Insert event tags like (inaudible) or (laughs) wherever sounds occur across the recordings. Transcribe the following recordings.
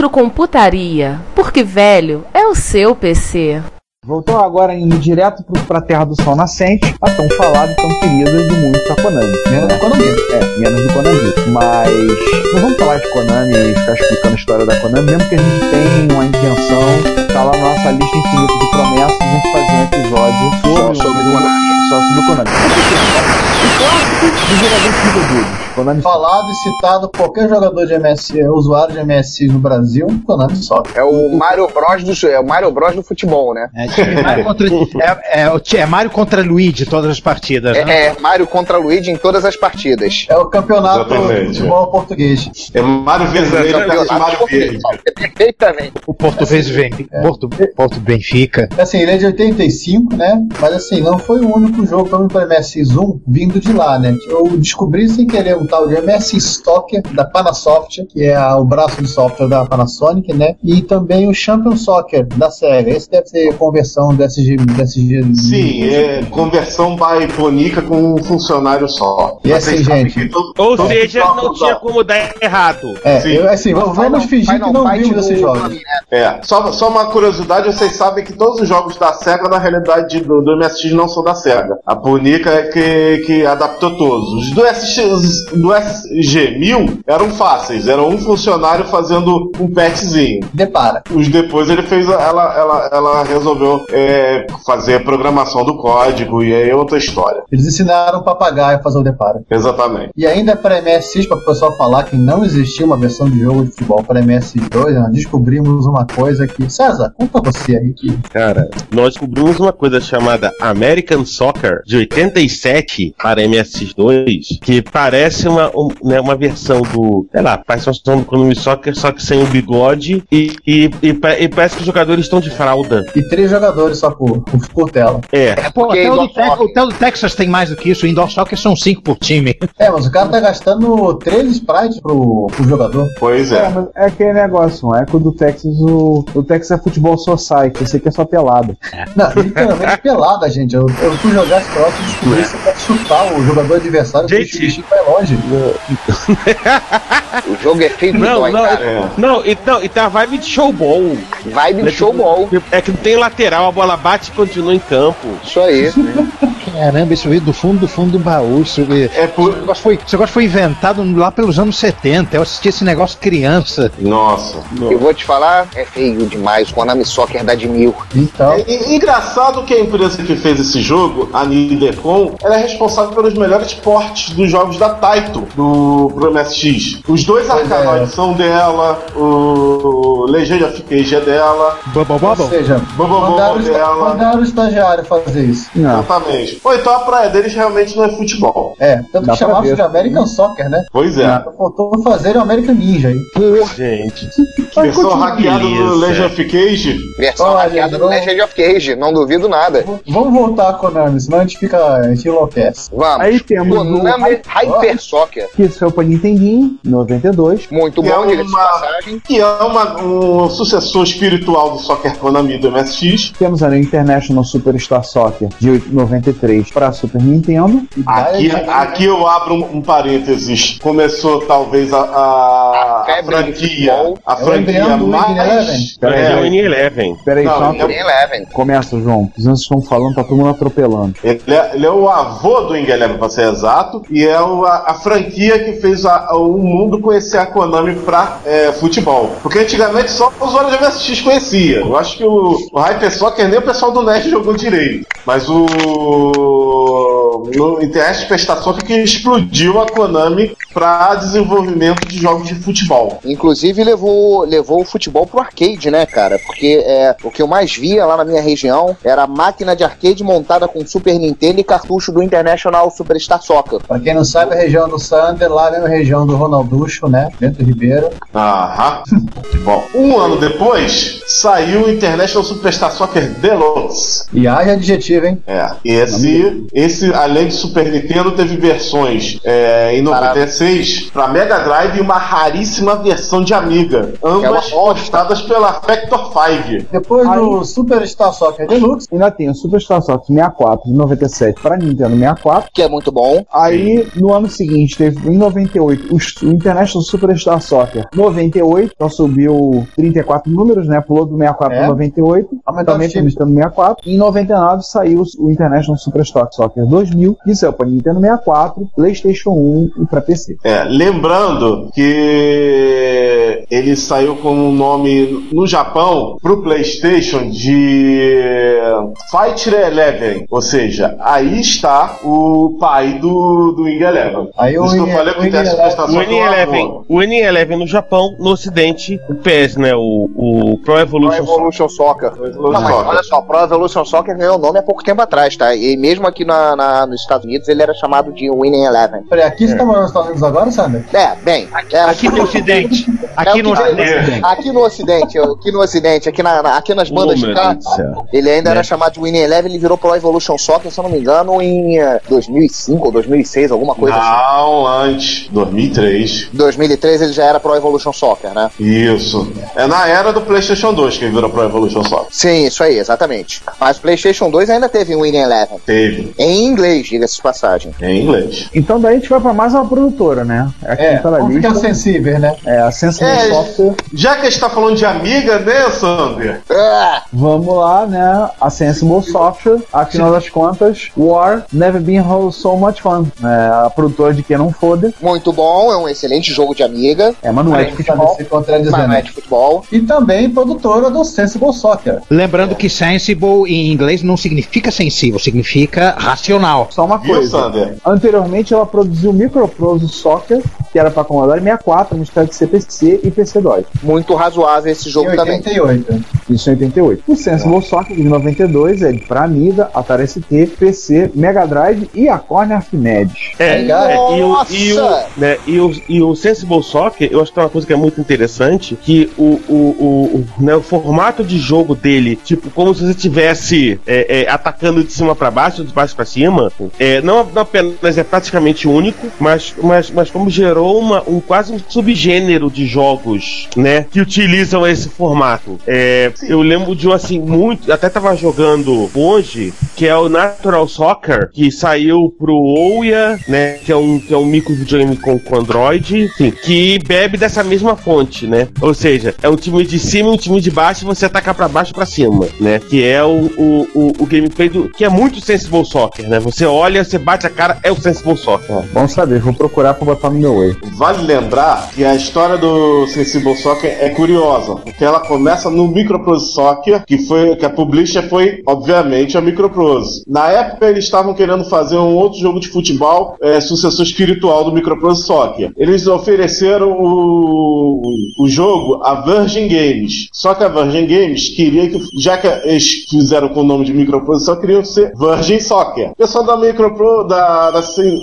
Retrocomputaria, porque velho é o seu PC. Voltou agora indo direto pro, pra Terra do Sol Nascente, a tão falada e tão querida do mundo da Konami. Menos do Konami. É, menos do Konami. Mas não vamos falar de Konami e ficar explicando a história da Konami, mesmo que a gente tenha uma intenção, tá lá na nossa lista infinita de promessas, a gente fazer um episódio sobre, sobre o Konami. Só sobre o Konami. O clássico dos jogadores de videogames. Konami Falado e citado qualquer jogador de MSI, usuário de MSI no Brasil, Konami Soccer. É o Mario Bros do, é o Mario Bros do futebol, né? É, time Mario contra, (laughs) é, é, é Mario contra Luigi todas as partidas. né? É, é Mario contra Luigi em todas as partidas. É o campeonato Exatamente. de futebol português. É Mário Vermelho Mário Verde. Perfeitamente. O Português vem. Porto, Porto Benfica. Assim, ele é de 85, né? Mas assim, não foi o único jogo para mim para MSI Zoom vindo de lá, né? Eu descobri sem querer um tal de MSI Stocker da Panasoft, que é a- o braço de software da Panasonic, né? E também o Champion Soccer da SEGA. Esse deve ser conversão do SG. do SG Sim, é conversão by Tonica com um funcionário só. E assim, Vocês sabem gente? todo- Ou seja, não tinha da- como dar errado. É, Sim. eu, assim, vamos, vamos fingir que não vimos esses jogos. É, só, só uma curiosidade, vocês sabem que todos os jogos da SEGA, na realidade, do, do MSX não são da SEGA. A Punica é que, que adaptou todos. Os do, SX, os do SG-1000 eram fáceis, era um funcionário fazendo um patchzinho. Depara. Os depois ele fez, a- ela, ela, ela resolveu é, fazer a programação do código e aí é outra história. Eles ensinaram o papagaio a fazer o depara. Exatamente. E ainda para MSX, para o pessoal falar que não existia uma versão de jogo de futebol para MS2, nós descobrimos uma coisa que. César, conta você aí que. Cara, nós descobrimos uma coisa chamada American Soccer de 87 para MSX2, que parece uma, um- né, uma versão do, sei lá, parece uma versão do Konami Soccer, só que sem o bigode e, e, e, e parece que os jogadores estão de fralda. E três jogadores só por, por, por tela. É. Pô, porque até o, Tex- o, do Texas tem mais do que isso. O Indoor Soccer são cinco por time. É, mas o cara tá gastando três sprites pro, pro jogador. Pois É, é. mas é aquele negócio, não é que o do Texas, o, o Texas é futebol society, esse aqui é só pelado. Não, literalmente (laughs) pelada, gente. Eu, eu fui jogar e descobri que você pode chutar o jogador adversário Gente. o bichinho vai longe. O jogo é feito Não, dói, não, cara. É. não, e, não, e tá a vibe de showball. Vibe de showball. É que não tem lateral, a bola bate e continua em campo. Isso aí. Caramba, isso veio do fundo do fundo do baú. Isso, veio- É por. esse negócio foi, esse negócio foi inventado lá pelos anos 70. Eu assisti esse negócio criança. Nossa. Eu vou te falar, é feio demais. O Konami Soccer dá de mil. Então, É, e- engraçado que a empresa que fez esse jogo, a Nidecon, ela é responsável pelos melhores portes dos jogos da Taito do pro MSX. Os dois Pois Arcanoids são dela, o Legend of Cage é dela, Bubble ou Bubble? seja, Bubble mandaram, esta- dela. mandaram o estagiário fazer isso. Não. Exatamente. Ou então a praia deles realmente não é futebol. É, tanto Dá que pra chamavam de American Soccer, né? Pois é. Só Faltou fazer o American Ninja aí. Gente. Versão hackeada do. Legend of Cage. Versão Olha, hackeada do Legend of Cage. Não duvido nada. Vamos voltar a Konami, senão a gente fica. A gente enlouquece. Vamos. Aí temos o Konami Hyper Soccer. que saiu pra Nintendinho, em 92. Muito Que é bom, de uma- passagem. Que é uma, um sucessor espiritual do Soccer Konami do MSX. Temos a International Superstar Soccer de 93 para Super Nintendo. Aqui, aqui eu abro um, um parênteses. Começou talvez a, a, febre de franquia, futebol. a É o franquia do mais. Peraí, É o É, Winning Eleven. Peraí, Não, só é- Green Eleven. começa, João. Os vocês estão falando, tá todo mundo atropelando. ele, é, ele é o avô do Wing Eleven, pra ser exato, e é o- a, a franquia que fez a- o mundo conhecer a Konami pra é, futebol. Porque antigamente só o usuário de MSX conhecia. Eu acho que o, o Hyper Soccer nem o pessoal do NES jogou direito. Mas o. No Internet Prestação que explodiu a Konami pra desenvolvimento de jogos de futebol. Inclusive levou, levou o futebol pro arcade, né, cara? Porque é, o que eu mais via lá na minha região era a máquina de arcade montada com Super Nintendo e cartucho do International Superstar Soccer. Pra quem não sabe, a região do Sander, lá vem a região do Ronalducho, né? Dentro do Ribeiro. Aham. (laughs) Bom, um ano depois saiu o International Superstar Soccer Deluxe. E haja adjetivo, hein? É, esse, esse, além de Super Nintendo, teve versões é, em 96 para Mega Drive e uma raríssima versão de Amiga, ambas postadas pela Factor 5. Depois do Superstar Soccer Deluxe, Ainda tem o Superstar Soccer 64 de 97 para Nintendo 64. Que é muito bom. Aí, no ano seguinte, teve em 98 o, International Superstar Soccer 98, então subiu 34 números, né? Pulou do 64 É. para 98. Aumentou Também para. Nintendo 64. E em 99 saiu o International Superstar Soccer 2000, que saiu para Nintendo 64, PlayStation 1 e para PC. É, lembrando que ele saiu com um nome no Japão pro PlayStation de Fighter Eleven, ou seja, aí está o pai do, do Wing Eleven. Aí o isso que eu Wing- falei que o o teste de Wing prestação O Eleven, o Winning Eleven no Japão, no ocidente, o PES, né? O, o Pro Pro Evolution Soccer. Evolution Soccer. Evolution Não, mas Soccer. olha só, Pro Evolution Soccer ganhou nome há pouco tempo atrás, tá? E mesmo aqui na, na- nos Estados Unidos ele era chamado de Winning Eleven. peraí, aqui você tá morando nos Estados Unidos agora, Sander? É, bem. é, Aqui no Ocidente. Aqui é no Ocidente. Aqui no Ocidente, aqui no Ocidente, aqui, na, na- aqui nas bandas Oh, de cá, ele ainda era chamado de Winning Eleven, ele virou Pro Evolution Soccer, se eu não me engano, em eh, 2005 ou 2006, alguma coisa assim. Não, antes, 2003. Em 2003 ele já era Pro Evolution Soccer, né? Isso. É na era do PlayStation 2 que ele virou Pro Evolution Soccer. Sim, isso aí, exatamente. Mas o PlayStation 2 ainda teve Winning Eleven. Teve, Em inglês, diga-se de passagem. em inglês. Então daí a gente vai para mais uma produtora, né? Aqui É, vamos ficar lista. né? É a Sensible É, Software. Já que a gente tá falando de amiga, né, Sander? Ah, Vamos lá, né? A Sensible Software, afinal das contas, War Never Been So Much Fun. É a produtora de Que Não Foda. muito bom, é um excelente jogo de amiga. É, mas não é de futebol. Mas não é de futebol. E também produtora do Sensible Soccer. Lembrando que sensible em inglês não significa sensível, significa racional. Só uma Viu, coisa. Sander? Anteriormente ela produziu Microprose Soccer, que era para Commodore 64, mistura de CPC e PC-DOS. Muito razoável esse Em jogo também. 88. Isso em 88. O Sensible Soccer de 92 é para Amiga, Atari ST, PC, Mega Drive e a Corner Archimedes. É, Legal. é, e, o, e, o, Nossa! né, e, o, e o Sensible Soccer, eu acho que é uma coisa que é muito interessante, que o, o, o, o, né, o formato de jogo dele, tipo, como se você estivesse é, é, atacando de cima pra baixo, de baixo pra cima, é, não, apenas é praticamente único, mas, mas, mas como gerou uma, um quase um subgênero de jogos, né, que utilizam esse formato. É, eu lembro de um assim, muito, até tava jogando hoje, que é o Natural Soccer, que saiu pro Ouya, né? Que é um, que é um micro videogame com, com Android, enfim, que bebe dessa mesma fonte, né? Ou seja, é um time de cima e um time de baixo e você atacar pra baixo e pra cima, né? Que é o, o, o, o gameplay do. que é muito Sensible Soccer, né? Você olha, você bate a cara, é o Sensible Soccer. Bom saber, vou procurar para botar no meu way. Vale lembrar que a história do Sensible Soccer é curiosa, porque ela começa no Microprose Soccer, que foi que a publisher foi, obviamente, a Microprose. Na época eles estavam querendo fazer um outro jogo de futebol, é, sucessor espiritual do Microprose Soccer. Eles ofereceram o, o jogo a Virgin Games. Só que a Virgin Games queria que, já que eles fizeram com o nome de Microprose, só queriam ser Virgin Soccer. O pessoal da Micropro, da, da,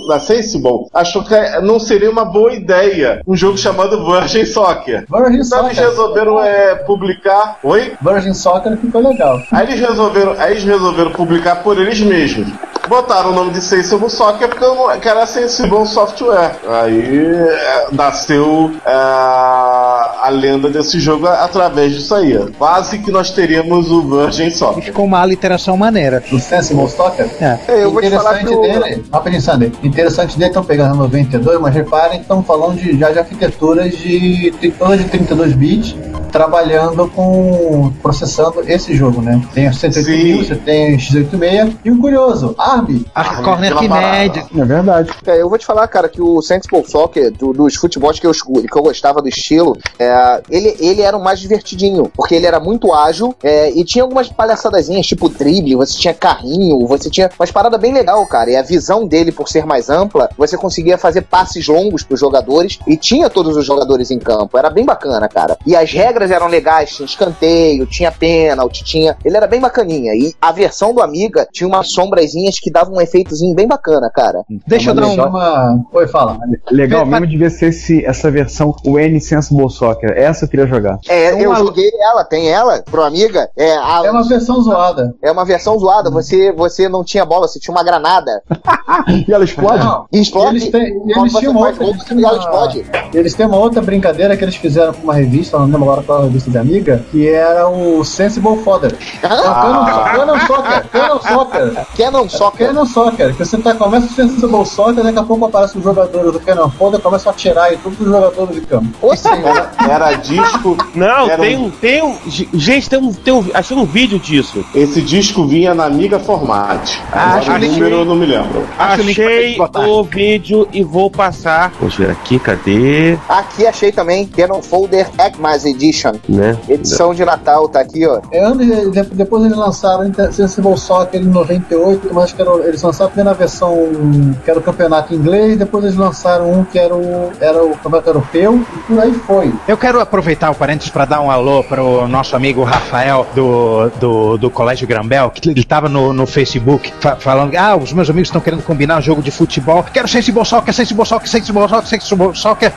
da Sensible, achou que não seria uma boa ideia um jogo chamado Virgin Soccer. Virgin Então eles Soccer. resolveram é, publicar. Oi? Virgin Soccer ficou legal. Aí eles resolveram, aí eles resolveram publicar por eles mesmos. botaram o nome de Sensible Soccer porque eu não, que era Sensible Software. Aí é, nasceu é, a lenda desse jogo através disso aí. Quase que nós teríamos o Virgin Soccer. Ficou uma aliteração maneira. Do Sensible Soccer? É. Eu vou te falar interessante que o- dele, rapidinho, Sander. Interessante dele, estão pegando 92, mas reparem que estão falando de, já de arquiteturas de, todas de 32 bits, trabalhando com. processando esse jogo, né? Tem o 108 Sim. mil, você tem o X86 e um curioso, ARM. A corneta pela parada. média. É verdade. É, eu vou te falar, cara, que o Sensible Soccer, do- dos futebols que eu, que eu gostava do estilo, é, ele, ele era o mais divertidinho, porque ele era muito ágil é, e tinha algumas palhaçadazinhas, tipo drible, você tinha carrinho, você tinha umas paradas bem legal, cara. E a visão dele, por ser mais ampla, você conseguia fazer passes longos pros jogadores e tinha todos os jogadores em campo. Era bem bacana, cara. E as regras eram legais, tinha escanteio, tinha pênalti, tinha. Ele era bem bacaninha. E a versão do Amiga tinha umas sombrazinhas que davam um efeitozinho bem bacana, cara. Deixa eu dar um. Chama... Oi, fala. Legal mesmo devia ser esse, essa versão, o N Sensible Soccer. Essa eu queria jogar. É, eu Uma- joguei ela, tem ela, pro amiga. É, a- É uma versão zoada. é uma versão zoada. Você, você não tinha bola, você tinha uma granada. (laughs) E ela explode? Não, E explode. Eles, têm, e eles tinham uma outra. gol, Eles ela uma, explode. eles têm uma outra brincadeira que eles fizeram com uma revista, não lembro agora é a revista de amiga, que era o Sensible Fodder. Ah, Canon Soccer, Canon Soccer. Canon Soccer. Canon Soccer, que você tá, começa o Sensible Soccer, daqui a pouco aparece os jogadores do Canon Fodder, começa a atirar em todos os jogadores de campo. Ô, senhor. Era, era disco. Não, Era tem um- um, tem um. Gente, tem um, tem um. Achei um vídeo disso. Esse disco vinha na Amiga Format. Ah, o achei- número eu não me lembro. Achei o vídeo e vou passar. Vamos ver aqui, cadê? Aqui achei também Canon Folder Xmas Edition. Né? Edição de Natal, tá aqui, ó. É, depois eles lançaram o Sensible Soccer em 98, mas acho que era, eles lançaram a primeira versão que era o campeonato inglês, depois eles lançaram um que era o, era o campeonato europeu, e por aí foi. Eu quero aproveitar o parênteses para dar um alô para o nosso amigo Rafael do, do, do Colégio Grambel, que ele estava no, no Facebook fa- falando: Ah, os meus amigos estão querendo combinar um jogo de futebol. Quero Sensible Soccer, Sensible Soccer, Sensible Soccer, Sensible Soccer.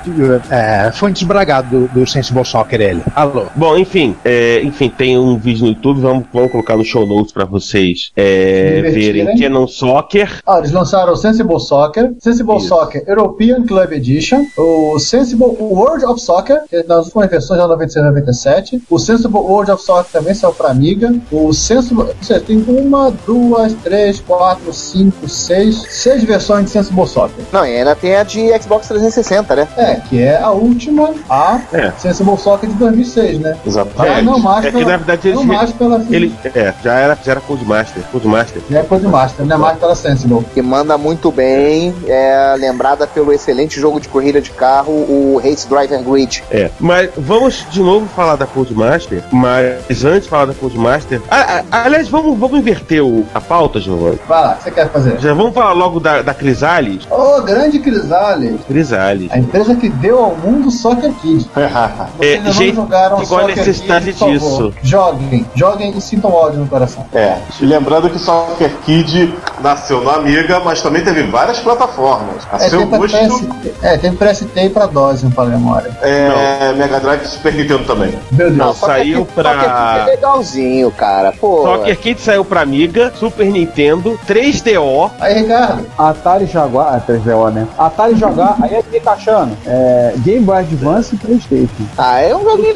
É, foi um desbragado do, do Sensible Soccer ele. Alô. Bom, enfim, é, enfim, tem um vídeo no YouTube, vamos, vamos colocar no show notes pra vocês é, verem Canon Soccer. Ah, eles lançaram o Sensible Soccer, Sensible Isso. Soccer European Club Edition, o Sensible World of Soccer, que é nas últimas versões já 96 e 97, o Sensible World of Soccer também saiu pra Amiga, o Sensible, seja, tem uma, duas, três, quatro, cinco, seis, seis versões de Sensible Soccer. Não, e ainda tem a de Xbox 360, né? É, que é a última, a É. Sensible Soccer de 2006, né? Já Exatamente. não mais É que pela, na verdade não eles- mais pela, Ele, é, já era, já era Codemaster. Codemaster. já é Codemaster, não é mais pela Sensible. Que manda muito bem. É lembrada pelo excelente jogo de corrida de carro, o Race Driver Grid. É. Mas vamos de novo falar da Codemaster. Mas antes de falar da Codemaster. Ah, ah, aliás, vamos, vamos inverter o- a pauta, Giovanni. Vai lá, o que você quer fazer? Já vamos falar logo da, da Crisales? Ô, grande Crisales! Crisales. A empresa que deu ao mundo Soccer Kid. Vocês ainda não gente, jogaram igual a Soccer necessidade Kid, por favor. disso. Joguem, joguem e sintam ódio no coração. É, e lembrando que o Soccer Kid nasceu no Amiga, mas também teve várias plataformas. A É, seu gosto, PS, é, tem pra ST e pra DOS, não fala a memória. é, Mega Drive e Super Nintendo também. Meu Deus. Não, Soccer saiu Kid- pra- Soccer Kid é legalzinho, cara. Pô. Soccer Kid saiu pra Amiga, Super Nintendo, 3DO. Aí, Ricardo, Atari Jaguar, ah, 3DO, né? Atari Jaguar, aí é encaixando. É, Game Boy Advance e Playstation. Ah, é um joguinho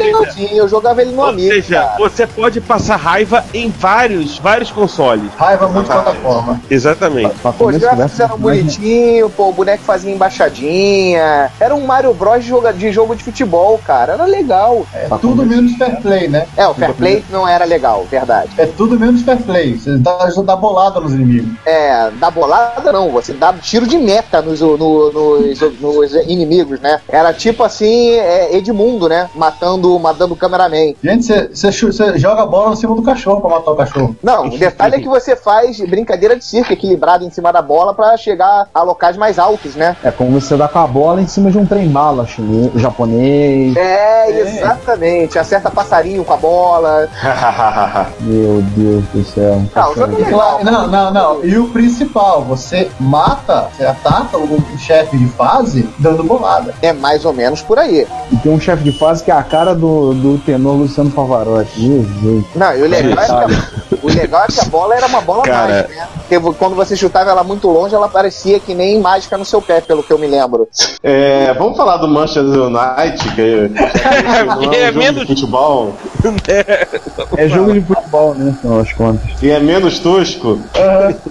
Eu jogava ele no Ou amigo. seja, cara. você pode passar raiva em vários, vários consoles. raiva muito Exatamente. plataforma. Exatamente. Pra Pô, os gráficos eram bonitinhos, pô, o boneco fazia embaixadinha. Era um Mario Bros de, joga- de jogo de futebol, cara. Era legal. É tudo menos fair play, né? É, o Fair Play não era legal, verdade. É tudo menos fair play. Você dá, dá bolada nos inimigos. É, dá bolada não, você dá tiro de meta nos, no- nos, nos inimigos, né? Era tipo assim, é, Edmundo, né? Matando, matando o cameraman. Gente, você- joga a bola em cima do cachorro pra matar o cachorro. Não, o detalhe é que você faz brincadeira de circo equilibrado em cima da bola pra chegar a locais mais altos, né? É como você dá com a bola em cima de um trem-bala chinês, japonês. É, exatamente. Acerta passarinho com a bola. (laughs) Meu Deus do céu. O jogo é legal. claro, não, não, não. E o principal, você mata, você ataca o, o chefe de fase dando bolada. É mais ou menos por aí. E tem um chefe de fase que é a cara do, do tenor Luciano Pavarotti. Jesus. Não, e o legal, é que a, o legal é que a bola era uma bola Cara, mágica, né? Porque quando você chutava ela muito longe, ela parecia que nem mágica no seu pé, pelo que eu me lembro. É, vamos falar do Manchester United, que não É (laughs) é um jogo menos- de futebol. (laughs) É jogo de futebol, né? Afinal das contas. E é menos tosco.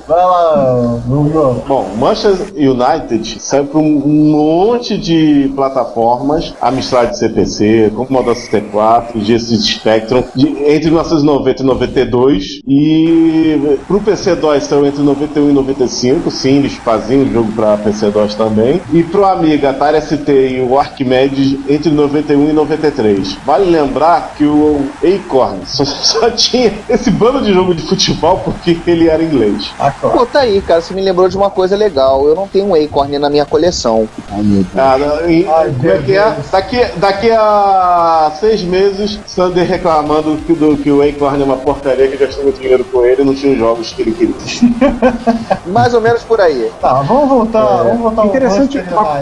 Vai lá, Bruno. Bom, Manchester United saiu para um monte de plataformas, Amstrad CPC, Commodore 64, Genesis Spectrum, de- entre 1990 e 92, e pro PC-DOS saiu entre 91 e 95, sim, eles faziam o jogo para PC-DOS também, e pro Amiga, Atari ST e o Archimedes entre 91 e 93. Vale lembrar que o Acorn (laughs) só, só tinha esse bando de jogo de futebol porque ele era inglês. Ah, claro. Pô, tá aí, cara, você me lembrou de uma coisa legal. Eu não tenho um Acorn na minha coleção. Ai, meu Deus. Ah, e- Ai, como é que é? Daqui, daqui a seis meses, Sander reclamando que, do, que o Acorn é uma porcaria, que gastou muito dinheiro com ele e não tinha os jogos que ele queria. (laughs) Mais ou menos por aí. Tá, vamos voltar. É, vamos voltar interessante uma-.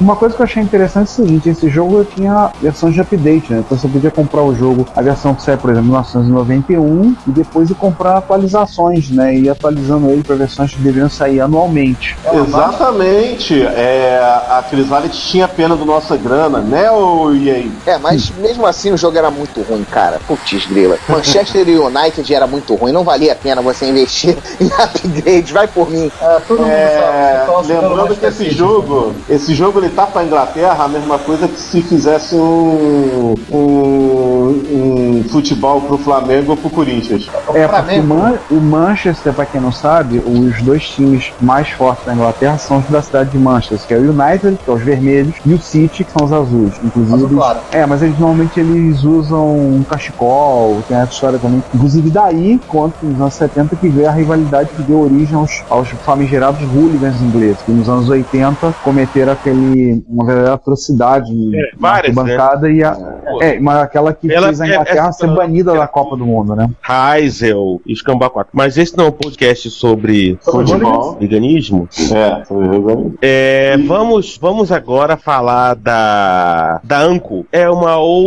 Uma coisa que eu achei interessante é o seguinte, esse jogo tinha versões de update, né? Então você podia comprar o jogo, a versão que sai, por exemplo, em 1991, e depois ir comprar atualizações, né? E ir atualizando ele para versões que deveriam sair anualmente. Exatamente. É, a Chrysalis tinha pena do nossa grana, né, ô EA? É, mas mesmo assim o jogo era muito ruim, cara. Putz, grila. Manchester United era muito ruim. Não valia a pena você investir (laughs) em upgrade. Vai por mim. É, todo mundo É, sabe. Torce pelo lembrando que esse jogo, esse jogo ele tá pra Inglaterra, a mesma coisa que se fizesse um, um, um futebol pro Flamengo ou pro Corinthians. É, porque o. Man- o Manchester, pra quem não sabe, os dois times mais fortes da Inglaterra são os da cidade de Manchester, que é o United, que é os vermelhos, e o City, que são os azuis. Inclusive, Azul claro. é, mas eles normalmente eles usam um cachecol, tem essa história também. Inclusive daí, conta nos anos 70 que veio a rivalidade que deu origem aos, aos famigerados hooligans ingleses, que nos anos 80 cometeram aquele, uma verdadeira atrocidade na várias, arquibancada e a, é, mas aquela que Ela- fez a é- Inglaterra essa- ser banida da Copa do Mundo, né? Heisel e Escambau 4. Mas esse não é um podcast sobre Futebol. veganismo. É, É, vamos, vamos agora falar da, da Anco. É uma outra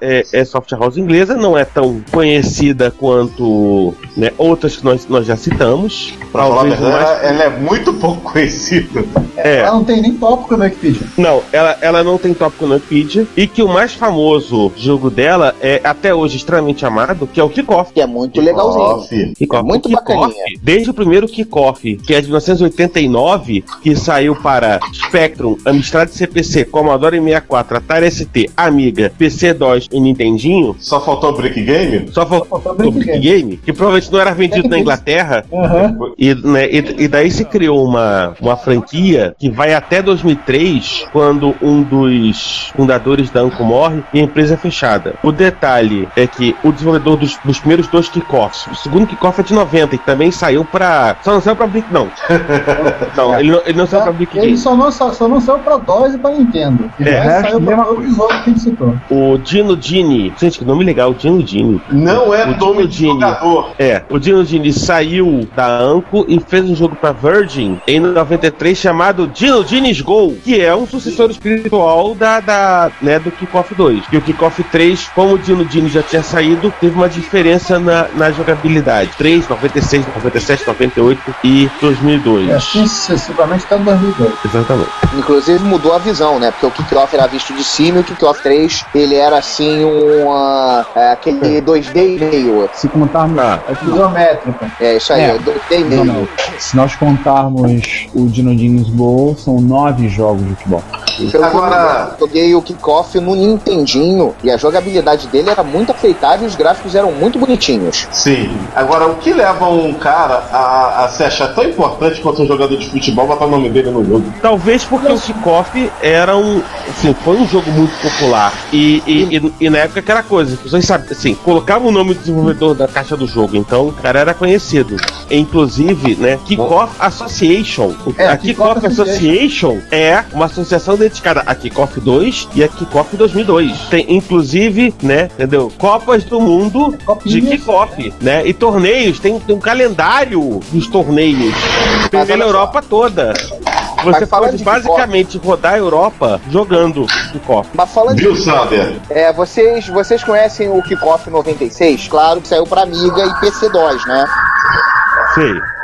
é, é software house inglesa, não é tão conhecida quanto né, outras que nós, nós já citamos. pra falar mais- ela, ela é muito pouco conhecida. é, Ela não tem nem tópico no Wikipedia. não, ela, ela não tem tópico no Wikipedia. E que o mais famoso jogo dela é até hoje extremamente amado, que é o Kickoff. Que é muito legalzinho. Off. Kickoff. É muito bacaninha. Desde o primeiro Kickoff, que é de 1989, que saiu para Spectrum, Amstrad CPC, Commodore 64, Atari ST, Amiga, PC-DOS e Nintendinho, Só faltou o Brick Game? só faltou faltou o Brick Brick Game, que provavelmente não era vendido na Inglaterra. Aham. E, né, e, e daí se criou uma, uma franquia que vai até 2003, quando um dos fundadores da Anco morre e a empresa é fechada. O detalhe é que o desenvolvedor dos, dos primeiros dois kickoffs, o segundo kickoff é de 90 e também saiu pra. Só não saiu pra Brick, não. (laughs) não, ele não, ele não saiu pra Brick Ele Game. só não, sa- só não saiu pra DOS e pra Nintendo. E É, saiu pra todos os outros que a gente citou. O Dino Gini, gente, que nome legal, Dino Gini. Não é O nome de Dino jogador. É, o Dino Gini saiu da Anco e fez um jogo pra Virgin em 93 chamado Dino Gini's Go, que é um sucessor espiritual da, da né, do Kickoff 2. E o Kickoff 3, como o Dino Gini já tinha saído, teve uma diferença na, na jogabilidade. 3, 96, 97, 98 e 2002. E assim sucessivamente até 2002. Exatamente. Inclusive mudou a visão, né? Porque o Kickoff era visto de cima e o Kickoff 3 ele era assim um. ah, é, aquele 2D e meio. Se contarmos. Ah, É isométrica. É isso aí, É. 2D e Não, meio. não. Se nós contarmos o Dino Dini's Bowl, são nove jogos de futebol. Eu Agora- joguei o Kickoff no Nintendinho e a jogabilidade dele era muito aceitável e os gráficos eram muito bonitinhos. Sim. Agora, o que leva um cara a, a se achar tão importante quanto um jogador de futebol botar o nome dele no jogo? Talvez porque o Kickoff era um. Assim, foi um jogo muito popular. E, e, e- e na época aquela coisa, as pessoas sabiam, assim, colocavam o nome do desenvolvedor da caixa do jogo, então o cara era conhecido. Inclusive, né, Kickoff Association. É, a Kickoff Association é uma associação dedicada a Kickoff 2 e a Kickoff 2002. Tem, inclusive, né, entendeu? Copas do Mundo de Copinhas. Kickoff, né? E torneios, tem, tem um calendário dos torneios pela. Europa toda. Mas Você falando pode de basicamente rodar a Europa jogando Kickoff. Mas falando Viu, Sander? É, vocês, vocês conhecem o Kickoff 96? Claro que saiu pra Amiga e PC2, né? Sei.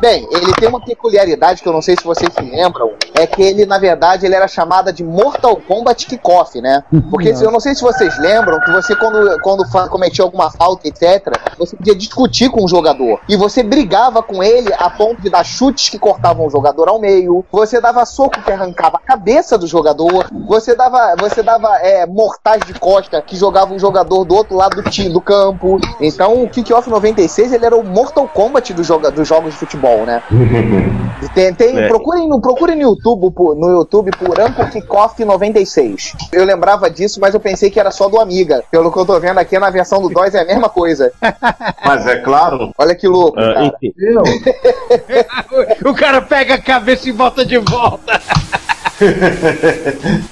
Bem, ele tem uma peculiaridade que eu não sei se vocês se lembram, é que ele, na verdade, ele era chamada de Mortal Kombat Kickoff, né? Porque eu não sei se vocês lembram que você, quando, quando cometia alguma falta, etc., você podia discutir com o jogador. E você brigava com ele a ponto de dar chutes que cortavam o jogador ao meio, você dava soco que arrancava a cabeça do jogador, você dava, você dava é, mortais de costa que jogava um jogador do outro lado do, do campo. Então o Kickoff 96 ele era o Mortal Kombat do joga, dos jogos de futebol, né? (laughs) Tem, tem- É. procurem, no, procurem no YouTube por- no YouTube por Ampo Kickoff 96. Eu lembrava disso, mas eu pensei que era só do Amiga. Pelo que eu tô vendo aqui, na versão do DOS é a mesma coisa. (laughs) Mas é claro. Olha que louco, Ah, cara. enfim. (laughs) o cara pega a cabeça e volta de volta.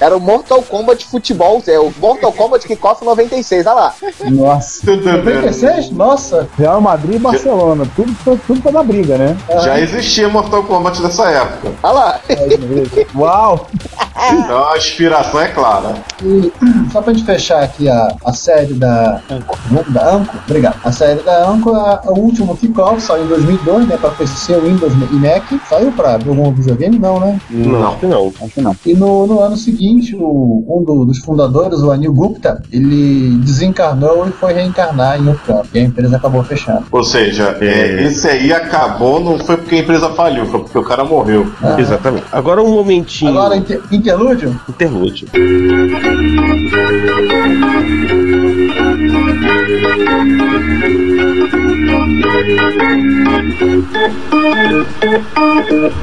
Era o Mortal Kombat Futebol, é o Mortal Kombat Kickoff 96, olha lá. Nossa. 96? Nossa. Real Madrid e Barcelona. Tudo, tudo, tudo pra dar briga, né? Já existia Mortal Kombat nessa época. Olha lá. (laughs) Uau! Então a inspiração é clara. E só pra gente fechar aqui a, a série da Anco. Da Anco, obrigado. A série da Anco, a, o último kickoff saiu em 2002, né? Pra PC, Windows e Mac. Saiu pra algum videogame? Não, né? Não, acho que não. Acho que não. E no, no ano seguinte, o, um do- dos fundadores, o Anil Gupta, ele desencarnou e foi reencarnar em outro campo. E a empresa acabou fechando. Ou seja, é, esse aí acabou, não foi porque a empresa faliu, foi porque o cara morreu. Ah. Exatamente. Agora um momentinho. Agora, inter, interlúdio? Interlúdio.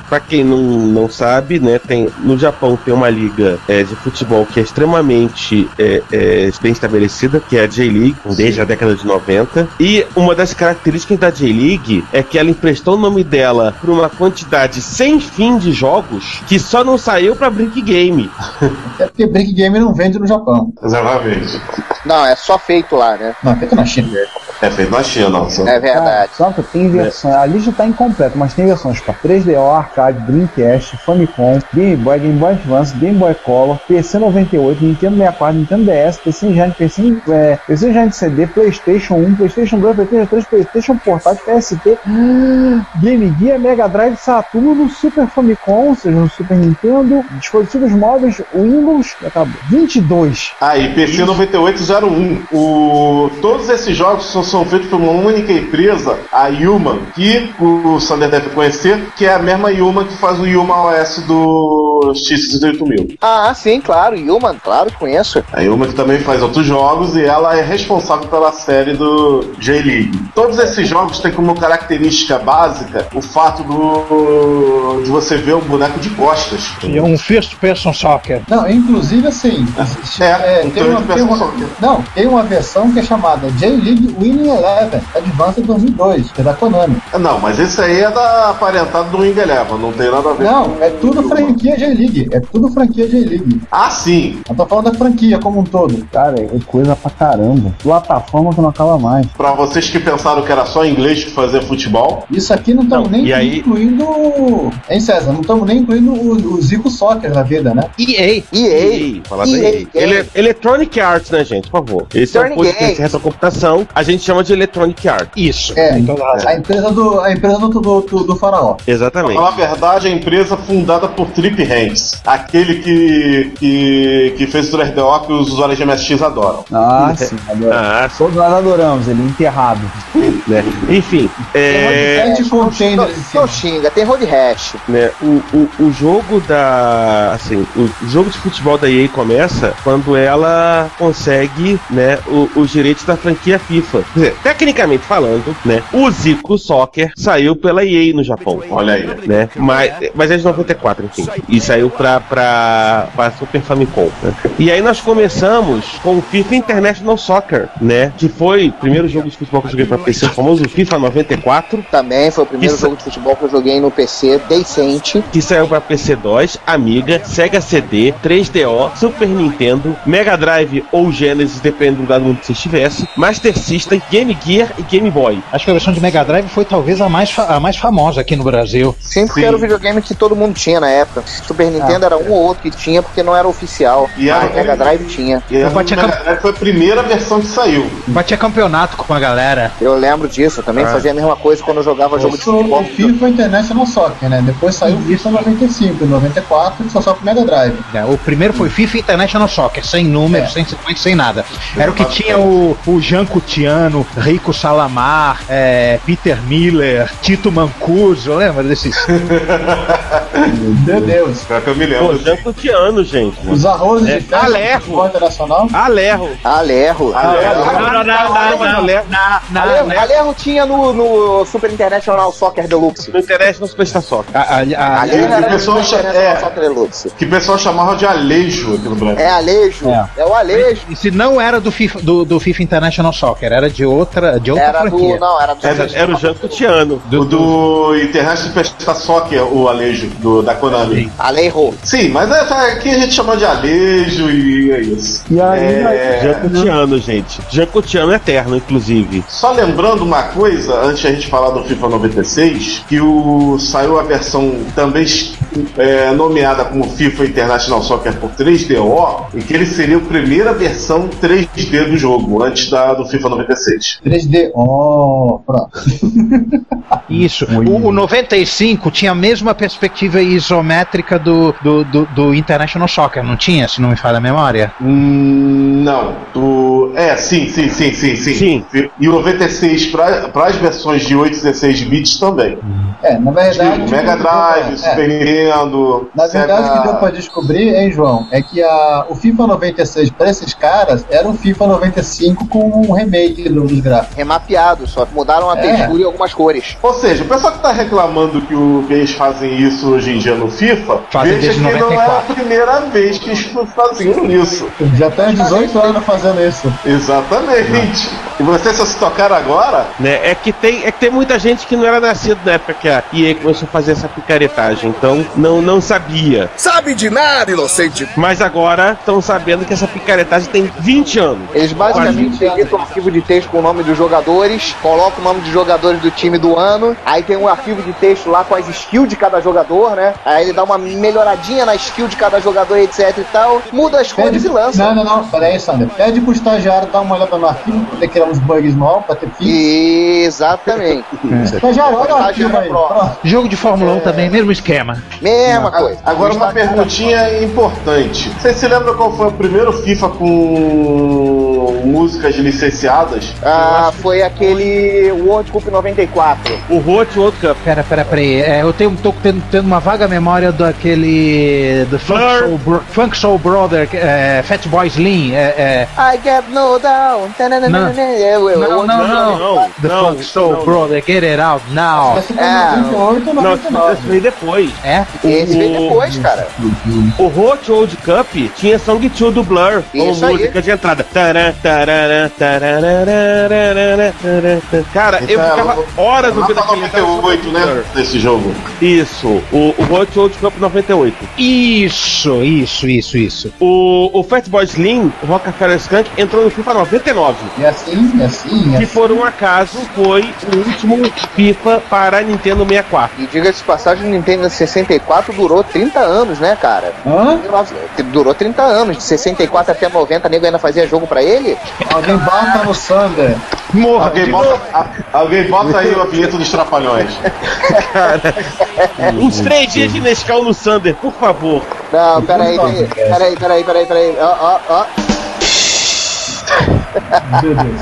Pra quem não, não sabe, né, tem, no Japão tem uma liga é, de futebol que é extremamente é, é, bem estabelecida, que é a J-League, desde a década de 90. E uma das características da J-League é que ela emprestou o nome dela por uma quantidade sem fim de jogos que só não saiu pra Brick Game. (laughs) É porque Brick Game não vende no Japão. Exatamente. Não, é só feito lá, né? Não, é feito na China. É feito na China, não. É verdade. Só que tem versões. A lista tá incompleta, mas tem versões para 3DO, arcade, Dreamcast, Famicom, Game Boy, Game Boy Advance, Game Boy Color, PC 98, Nintendo 64, Nintendo DS, PC Engine, PC, é, PC Engine CD, PlayStation 1, PlayStation 2, PlayStation 3, PlayStation Portátil, PSP, Game Gear, Mega Drive, Saturno, Super Famicom, ou seja, no Super Nintendo, dispositivos móveis, Windows, acabou. 22. Ah, e PC 9801. O... Todos esses jogos são, são feitos por uma única empresa, a Yuma, que o Sander deve conhecer, que é a mesma Yuma que faz o Yuma OS do X68000. Ah, sim, claro. Human, claro, conheço. A Yuma que também faz outros jogos e ela é responsável pela série do J-League. Todos esses jogos têm como característica básica o fato do de você ver um boneco de costas. E um first person soccer. Não, inclusive assim. existe- É, um tem, uma, tem, uma, não, tem uma versão que é chamada J-League Winning Eleven Advanced 2002, que é da Konami. Não, mas esse aí é da aparentada do Wing Eleven, não tem nada a ver Não, é tudo franquia J-League. É tudo franquia J-League. Ah, sim. Eu tô falando da franquia como um todo. Cara, é coisa pra caramba. Plataforma que não acaba mais. Pra vocês que pensaram que era só inglês que fazia futebol, Isso aqui não estamos nem e aí- incluindo. Hein, César? Não estamos nem incluindo o, o Zico Soccer da vida, né? EA. EA. Fala da EA, EA. Ele, Electronic Arts, né, gente? Por favor. Esse é um Electronic podcast de retrocomputação. A gente chama de Electronic Arts. Isso. É, tem toda razão. a empresa do, a empresa do, do, do, do faraó. Exatamente. na verdade, a empresa fundada por Trip Hanks, aquele que, que, que fez o 3DO que os usuários de MSX adoram. Ah, (laughs) sim, adoro. Ah, Todos nós adoramos, ele enterrado. né? Enfim, é, Sete containers Não cima. xinga, tem road hash. né, o, o, o jogo da. Assim, o jogo de futebol da EA começa quando ela consegue né, o- os direitos da franquia FIFA. Quer dizer, tecnicamente falando, né, o Zico Soccer saiu pela EA no Japão. Olha aí. Né? Mas, mas é de 94, enfim. E saiu pra, pra, pra Super Famicom. Né? E aí nós começamos com o FIFA International Soccer, né? Que foi o primeiro jogo de futebol que eu joguei pra PC, o famoso FIFA 94. Também foi o primeiro jogo de futebol que eu joguei no PC, decente. que saiu para PC-DOS, Amiga, Sega CD, 3DO, Super Nintendo, Mega Drive ou Genesis, dependendo do lugar do mundo que você estivesse, Master System, Game Gear e Game Boy. Acho que a versão de Mega Drive foi talvez a mais, a mais famosa aqui no Brasil. Sim, porque Sim. era o videogame que todo mundo tinha na época. Super Nintendo ah, era um é. ou outro que tinha, porque não era oficial. E mas a Mega Drive e, tinha. E a Mega. Drive foi a primeira versão que saiu. Batia campeonato com a galera. Eu lembro disso, eu também ah. fazia a mesma coisa quando eu jogava Isso jogo de futebol. O FIFA International Soccer, né? Depois saiu FIFA 95, 94, só só o Mega Drive. É, o primeiro foi FIFA International Soccer, sem números, é. sem sequência, sem nada. Era o que tinha o, o Jean Coutinho Fabiano, Rico Salamar, é, Peter Miller, Tito Mancuso, lembra desses? (laughs) Meu Deus. Pior que eu me lembro. Pô, de ano, gente. Os arrozes é. de casa. Alerro. Nacional? Alerro. Alerro. Alerro. Alerro tinha no, no Super International Soccer Deluxe. Super International Soccer. Alerro Que o pessoal chamava de Alejo aqui no Brasil. É Alejo. É. é, o Alejo. E se não era do FIFA, do, do FIFA International Soccer, era de outra, de outra era franquia. Do, não, era do Era, era o Jean Do, do, do Interracial Soccer, o Alejo, do, da Konami. Alejo. Sim, mas é, tá, aqui a gente chama de Alejo e é isso. E aí, é... Gente. Jean é eterno, inclusive. Só lembrando uma coisa, antes a gente falar do FIFA 96, que o, saiu a versão também é, nomeada como FIFA International Soccer por 3DO, e que ele seria a primeira versão 3D do jogo, antes da, do FIFA 96. 3D, oh, pronto. (laughs) Isso. O, o, 95 tinha a mesma perspectiva isométrica do, do, do, do International Soccer, não tinha, se não me falha a memória? Hum, não. O, é, sim, sim, sim, sim, sim. sim. E o 96 para as versões de 8 16 bits também. É, na verdade. Tipo, Mega Drive, é. Super Nintendo. Na verdade, o que deu para descobrir, hein, João, é que a, o FIFA 96 para esses caras era um FIFA 95 com um remake os gráficos. Remapeado só, mudaram a é. textura e algumas cores. Ou seja, o pessoal que tá reclamando que, os eles fazem isso hoje em dia no FIFA, fazem veja que 94. não é a primeira vez que eles faziam isso. Já tem 18 anos fazendo isso. Exatamente. Não. E vocês só se tocaram agora? Né, é que tem, é que tem muita gente que não era nascido na época que a EA começou a fazer essa picaretagem, então não, não sabia. Sabe de nada, inocente! Mas agora estão sabendo que essa picaretagem tem 20 anos. Eles basicamente editam um arquivo de texto com o nome dos jogadores, colocam o nome dos jogadores do time do ano, aí tem um arquivo de texto lá com as skills de cada jogador, né? Aí ele dá uma melhoradinha na skill de cada jogador, etc e tal, muda as cores e lança. Não, não, não, peraí, Sander. Pede pro estagiário dar uma olhada no arquivo, daquele uns bugs novos pra ter fim. Exatamente. (laughs) é. Já olha tá aqui, Jogo de Fórmula 1 é. também, mesmo esquema. Mesma coisa. Agora uma perguntinha importante. Você se lembra qual foi o primeiro FIFA com músicas licenciadas? Ah, foi aquele World Cup 94. O Road World Cup. Pera, pera, pera aí. É, eu tenho, tô tendo, tendo, uma vaga memória daquele... Do Funk, Soul, Bro, Funk Soul Brother, é, Fat Boy Slim. É, é... I get no down é, ué, não, não, não, não, The não, Funk Soul, não. brother, get it out now. É. Não, esse veio depois. É? Esse veio depois, cara. O Hot Old Cup tinha Song 2 do Blur, com música de entrada. Cara, eu ficava horas ouvindo aquele então, 98, né, desse jogo. Isso, o, Hot Old Cup 98. Isso, isso, isso, isso. O, Fatboy Slim, o Rockefeller Skunk, entrou no FIFA 99. E assim assim, e Que assim. por um acaso foi o último FIFA para a Nintendo 64. E diga-se de passagem, o Nintendo 64 durou 30 anos, né, cara? Hã? Durou 30 anos, de 64 até 90, nego ainda fazia jogo pra ele. Alguém bata no Sander. Morra, Alguém bota, a- alguém bota aí a vinheta dos Trapalhões. Uns três dias de Nescau no Sander, por favor. Não, peraí, peraí, peraí, peraí, peraí, peraí. Ó, ó, ó. Meu Deus.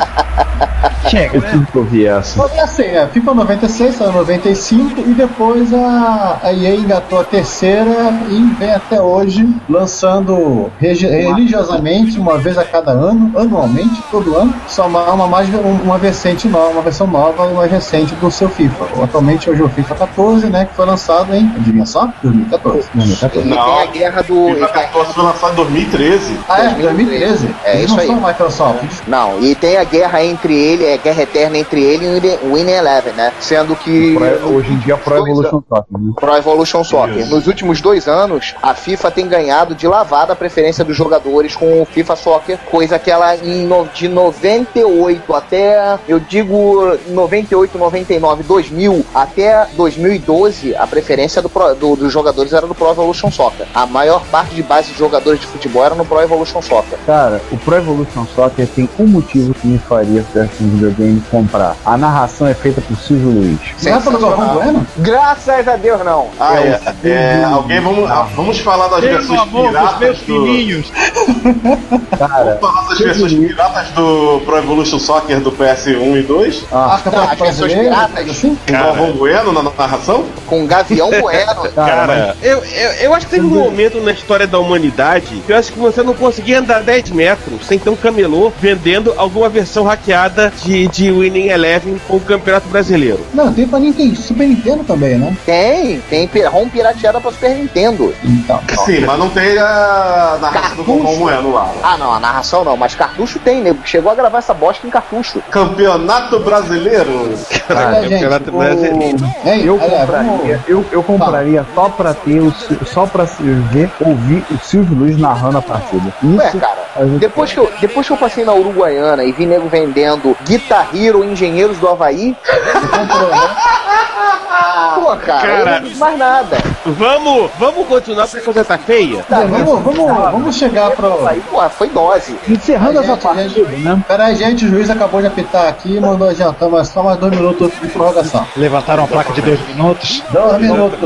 Chega, Eu né? tive que ouvir essa. E assim, é, FIFA 96, saiu em 95 e depois a, a EA engatou a terceira e vem até hoje lançando religiosamente, uma vez a cada ano, anualmente, todo ano, só uma, uma, mais, uma, versão nova, uma versão nova e mais recente do seu FIFA. Atualmente hoje é o FIFA 14, né, que foi lançado em, adivinha só? 2014. 2014. E tem a guerra do. FIFA 14 foi lançado em 2013. Ah, é, 2013. É, isso não aí. Microsoft. Não, e tem a guerra entre ele, é guerra eterna entre ele e o Winning- Eleven, né? Sendo que. Pro- hoje em dia, Pro Evolution Soccer. Né? Pro Evolution Soccer. Nos últimos dois anos, a FIFA tem ganhado de lavada a preferência dos jogadores com o FIFA Soccer, coisa que ela em no- de 98 até, eu digo 98, 99, 2000 até 2012, a preferência do do- dos jogadores era do Pro Evolution Soccer. A maior parte de base de jogadores de futebol era no Pro Evolution Soccer. Cara, o Pro Evolution Soccer tem um motivo que me faria ser um videogame comprar. A narração é feita por Silvio Luiz. Não é pelo Galvão Bueno? Graças a Deus, não. Ah, É é. é, filho alguém, vamos, ah, vamos falar das Pelo versões amor piratas meus do, filhinhos. (laughs) Cara, Vamos falar das versões piratas do Pro Evolution Soccer do PS1 e 2? ah, Ah, campeonato as pessoas brasileiro, piratas. assim? Com Galvão Bueno na narração? Com Gavião (laughs) Bueno. cara, Cara, eu, eu, eu acho que teve um momento na história da humanidade que eu acho que você não conseguia andar 10 metros sem ter um camelô vendendo alguma versão hackeada de, de Winning Eleven com o Campeonato Brasileiro. Não, tem pra Nintendo, Super Nintendo também, né? Tem, tem ROM pirateada pra Super Nintendo. Então. Sim, mas não tem a narração do Galvão Bueno lá. Ah, não, a narração não, mas cartucho tem, nego. Chegou a gravar essa bosta em cartucho. Campeonato Brasileiro? Campeonato Brasileiro. Eu olha, compraria, vamos- eu, eu compraria só pra ter o só pra ver, ouvir o Silvio Luiz narrando a partida. Ué, Isso cara, a gente- depois que, eu, depois que eu passei na Uruguaiana e vi nego vendendo Guitar Hero Engenheiros do Havaí, comprou, (laughs) né? pô, cara, Cara. eu não digo mais nada. Vamos, vamos continuar porque a coisa tá feia? Tá, vamos, vamos, vamos chegar pro. Aí, pô, foi dose. Encerrando essa gente. né? Pera aí, gente, o juiz acabou de apitar aqui e mandou adiantar mas só mais dois minutos de prorrogação. Levantaram a placa de dois minutos. Dois minutos.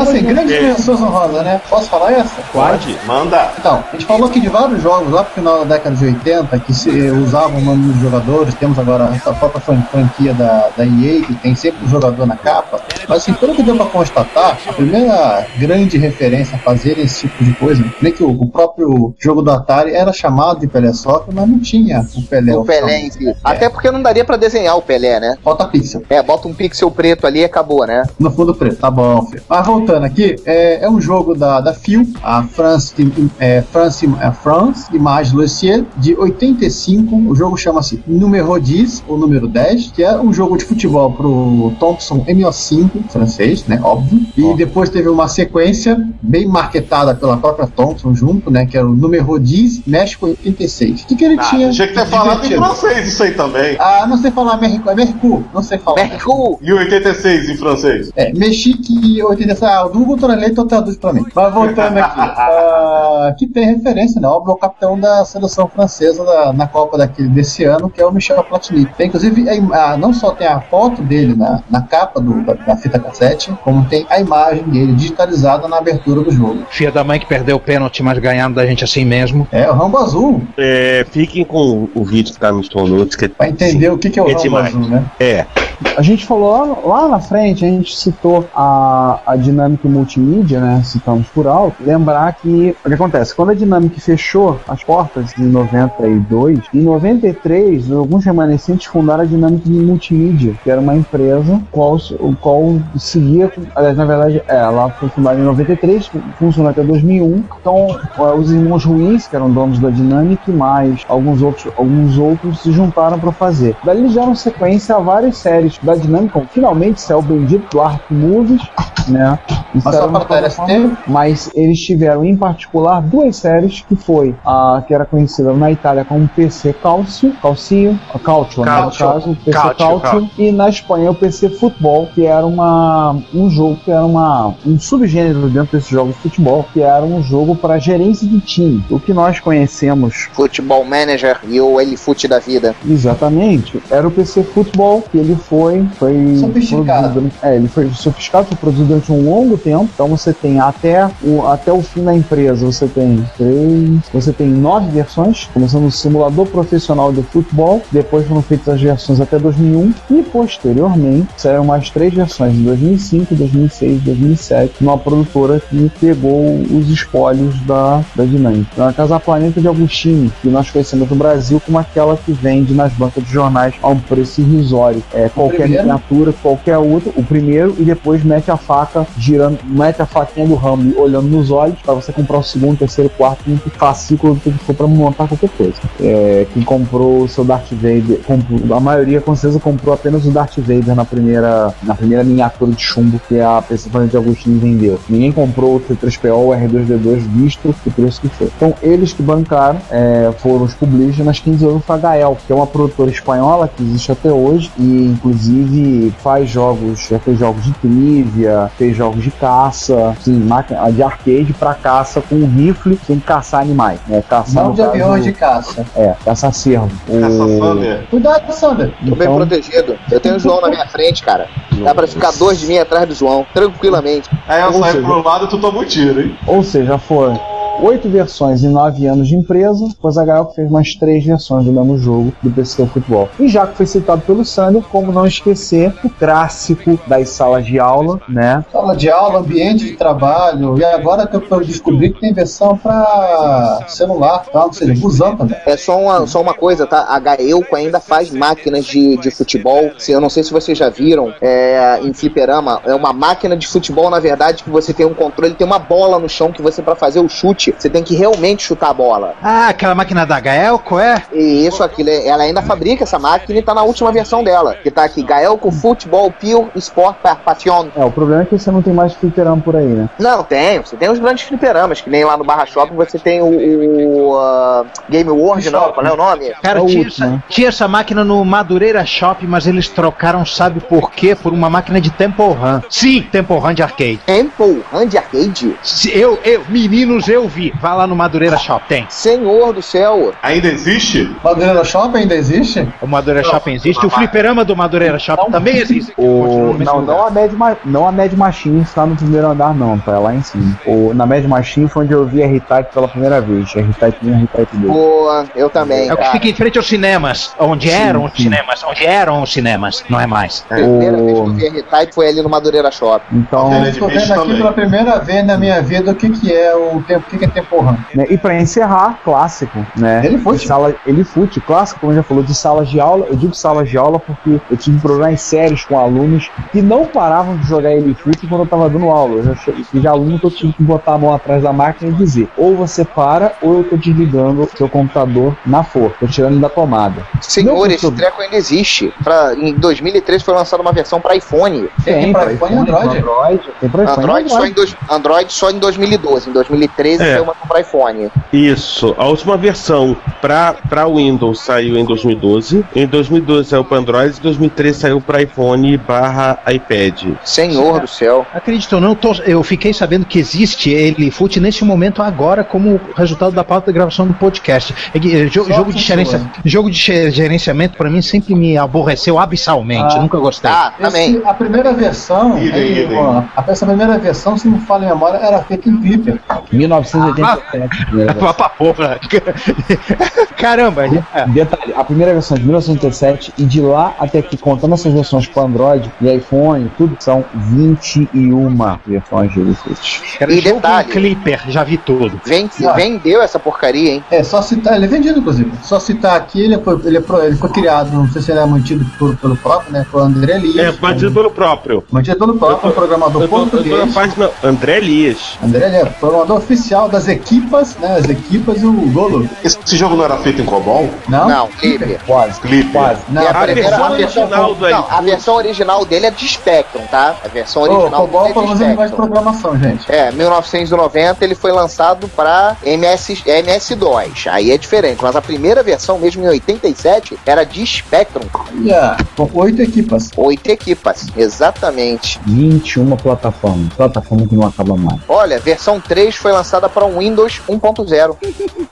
Assim, grandes É. menções honrosas, né? Posso falar essa? Pode? Manda. Então, a gente falou aqui de vários jogos lá pro final da década de 80 que se usavam o nome dos jogadores. Temos agora essa própria fran- franquia da, da EA, que tem sempre um jogador na capa. Mas assim, pelo que deu pra constatar, a primeira grande referência a fazer esse tipo de coisa, nem que o, o próprio jogo do Atari era chamado de Pelé Soccer, mas não tinha o Pelé. O Pelé em si. Até porque não daria pra desenhar o Pelé, né? Falta pixel. É, bota um pixel preto ali e acabou, né? No fundo preto, tá bom, filho. Mas voltando aqui, é, é um jogo da, da FIU, a France, é, France, é, France Image Logiciel, de 85. O jogo chama-se Número 10, ou número 10, que é um jogo de futebol pro Thompson MO5, francês, né? Óbvio. E depois teve uma sequência bem marketada pela própria Thompson junto, né? Que era o Número 10 México 86. O que, que ele Ah, tinha? tinha que ter de falado em francês isso aí também. Ah, não sei falar Mercou, é Mercou, não sei falar. Mercou! E 86 em francês? É, Mexique 86. Ah, o Google Translate traduz pra mim. Mas voltando aqui. (laughs) ah, que tem referência, né? Óbvio, ao capitão da seleção francesa da- na Copa daquele, desse ano, que é o Michel Platini. Tem, inclusive, a ah, não só tem a foto dele na, na capa do, da, da fita cassete, como tem a imagem dele digitalizada na abertura do jogo. Filha da mãe que perdeu o pênalti, mas ganhando da gente assim mesmo. É o Rambo Azul, É, fiquem com o vídeo que tá nos notes. Que, pra entender o que, que é o É Rambo demais. Azul, né? É, A gente falou lá, na frente, a gente citou a, a dinâmica multimídia, né? Citamos por alto. Lembrar que o que acontece? Quando a dinâmica fechou as portas em 92, em 93, alguns remanescentes fundaram a dinâmica multimídia, que era uma empresa qual, o qual seguia, aliás, na verdade, é, ela foi fundada em 93, funcionou até 2001. Então, os irmãos Ruiz, que eram donos da Dynamic, mais alguns outros, alguns outros se juntaram para fazer. Daí eles deram sequência a várias séries da Dynamic, finalmente saiu o bendito do Arc Movies, né? Mas só para? Mas eles tiveram em particular duas séries que foi a que era conhecida na Itália como PC Calcio, Calcio, Calcio, né, no caso, PC Calcio, Calcio, Calcio. e na Espanha o PC Futebol, que era uma um jogo que era uma um subgênero dentro desse jogo de futebol, que era um jogo para gerência de time. O que nós conhecemos Futebol Manager e o Elifute da vida. Exatamente. Era o PC Futebol que ele foi, foi Sofisticado. produzido- É, ele foi sofisticado, foi produzido durante um longo tempo. Então você tem até o, até o fim da empresa, você tem três, você tem nove versões, começando no simulador profissional de futebol. Depois foram feitas as versões até 2001 e posteriormente saíram mais três versões, em 2005, 2006, 2007, numa produtora que pegou os espólios da, da Dinâmica. Na Casa Planeta de Agostini, que nós conhecemos no Brasil como aquela que vende nas bancas de jornais a um preço irrisório. É, qualquer miniatura, qualquer outra, o primeiro, e depois mete a faca girando, mete a faquinha do ramo olhando nos olhos para você comprar o segundo, terceiro, quarto, quinto fascículo for para montar qualquer coisa. É, quem comprou o seu Darth Vader, comprou- a maioria com certeza comprou apenas o Darth Vader na primeira, na primeira miniatura de chumbo que a Planeta de Agostinho vendeu. Ninguém comprou o C3PO, o R2D2, visto o preço que foi. Então, eles que bancaram é, foram os publishers, mas quem desenvolveu foi a Gael, que é uma produtora espanhola que existe até hoje e, inclusive, faz jogos, já fez jogos de trivia, fez jogos de caça, máquina de arcade pra caça com um rifle, sem caçar animais, né? Caçar, Não de caso, aviões de caça. É, caça cervo. O- Caça-fome. Cuidado, Sander. Tô bem Então, protegido. Eu tenho o João na minha frente, cara. Dá pra ficar dois de mim atrás do João, tranquilamente. Aí eu Ou saio seja- pro lado e tu toma um tiro, hein? Ou seja, foram oito versões em nove anos de empresa, pois a Gael fez mais três versões do mesmo jogo do PC Futebol. E já que foi citado pelo Sander, como não esquecer o clássico das salas de aula, né? Sala de aula, ambiente de trabalho. E agora que eu descobri que tem versão pra celular, tá? Ou seja, busão também. É só uma, só uma coisa, tá? A Gaelco ainda faz máquinas de, de futebol. Se- Eu não sei se vocês já viram é, em fliperama. É uma máquina de futebol, na verdade, que você tem um controle, tem uma bola no chão que você, pra fazer o chute, você tem que realmente chutar a bola. Ah, aquela máquina da Gael, qual é? E isso, aquilo, é- ela ainda fabrica essa máquina e tá na última versão dela. Que tá aqui, Gaelco Futebol Pure Sport par Passion. É, o problema é que você não tem mais fliperama por aí, né? Não, tem. Você tem os grandes fliperamas, que nem lá no Barra Shopping você tem o, o, ah, Game World, não, qual é o nome? Cara, É o tinha, último, essa, né? tinha essa máquina no Madureira Shop, mas eles trocaram, sabe por quê? Por uma máquina de Temple Run. Sim, Temple Run de arcade. Temple Hand Arcade? Se Eu, eu, meninos, eu Vá lá no Madureira Shop, tem. Senhor do céu! Ainda existe? Madureira Shopping ainda existe? O Madureira Shop existe. O fliperama do Madureira Shop também existe. O, não, não a, Mad Ma- não a Mad Machine está no primeiro andar, não, tá? É lá em cima. O, na Mad Machine foi onde eu vi a R-Type pela primeira vez. A R-Type 1 e a R-Type 2. Boa, eu também, É o que fica em frente aos cinemas. Onde Sim, eram os sim. cinemas. Onde eram os cinemas. Não é mais. A primeira O- vez que eu vi R-Type foi ali no Madureira Shopping. Então, é Estou vendo aqui também. pela primeira vez na minha vida o que, que é o tempo, o que, que é tempo run. né, e pra encerrar, clássico, né? Ele fute. Sala, ele fute, clássico, como já falou, de salas de aula. Eu digo salas de aula porque eu tive problemas sérios com alunos que não paravam de jogar ele fute quando eu tava dando aula. Eu já aluno que eu tive que botar a mão atrás da máquina e dizer: ou você para, ou eu tô desligando seu computador na força, tô tirando ele da tomada. Senhor, esse treco ainda existe. Pra, em 2013 foi lançada uma versão pra iPhone. Tem pra iPhone e Android? Android. Tem iPhone e Android só, em dois, Android só em 2012. Em 2013 É. foi uma pra iPhone. Isso, a última versão para Windows saiu em 2012, em 2012 saiu para Android, em 2013 saiu para iPhone barra iPad. Senhor do céu. Acredito ou não, tô- eu fiquei sabendo que existe ele fute nesse momento agora como resultado da pauta da gravação do podcast. É que, eh, jo- jogo, de jogo de ge- gerenciamento pra mim sempre me aborreceu abissalmente, Ah. nunca gostei. Ah, também. Esse- a primeira versão, Idem, idem. essa primeira versão, se não fala em memória, era feita em Clipper. 1987. primeira versão. Vá pra porra. (laughs) Caramba, é. Detalhe, a primeira versão de 1987 e de lá até aqui, contando essas versões para Android e iPhone, tudo são 21 versões de. Era E jogo detalhe. Clipper, já vi tudo. Vem- Ah. vendeu essa porcaria, hein? É, só citar, ele é vendido, inclusive. Só citar aqui, ele foi, ele, é pro- ele foi criado, não sei se ele é mantido por, pelo próprio, né? Foi o André Elias. É, batido pelo próprio. Mantido pelo próprio, um programador Eu tô, eu tô na português. página André Elias. André ele é programador oficial das equipas, né? As equipas e o Golo. Esse jogo não era feito em COBOL? Não? Não, Clipper. Quase, Clipper. quase. Não, E a, A versão a versão, original do não, a versão original dele é de Spectrum, tá? A versão original COBOL dele é pelo de menos é Spectrum. programação, gente. É, 1990 ele foi lançado para MS, MS2. Aí é diferente, mas a primeira versão, mesmo em 87, era de Spectrum. Olha, com oito equipas. Oito equipas, exatamente. 21 plataformas. Plataforma que não acaba mais. Olha, versão 3 foi lançada para o Windows 1.0.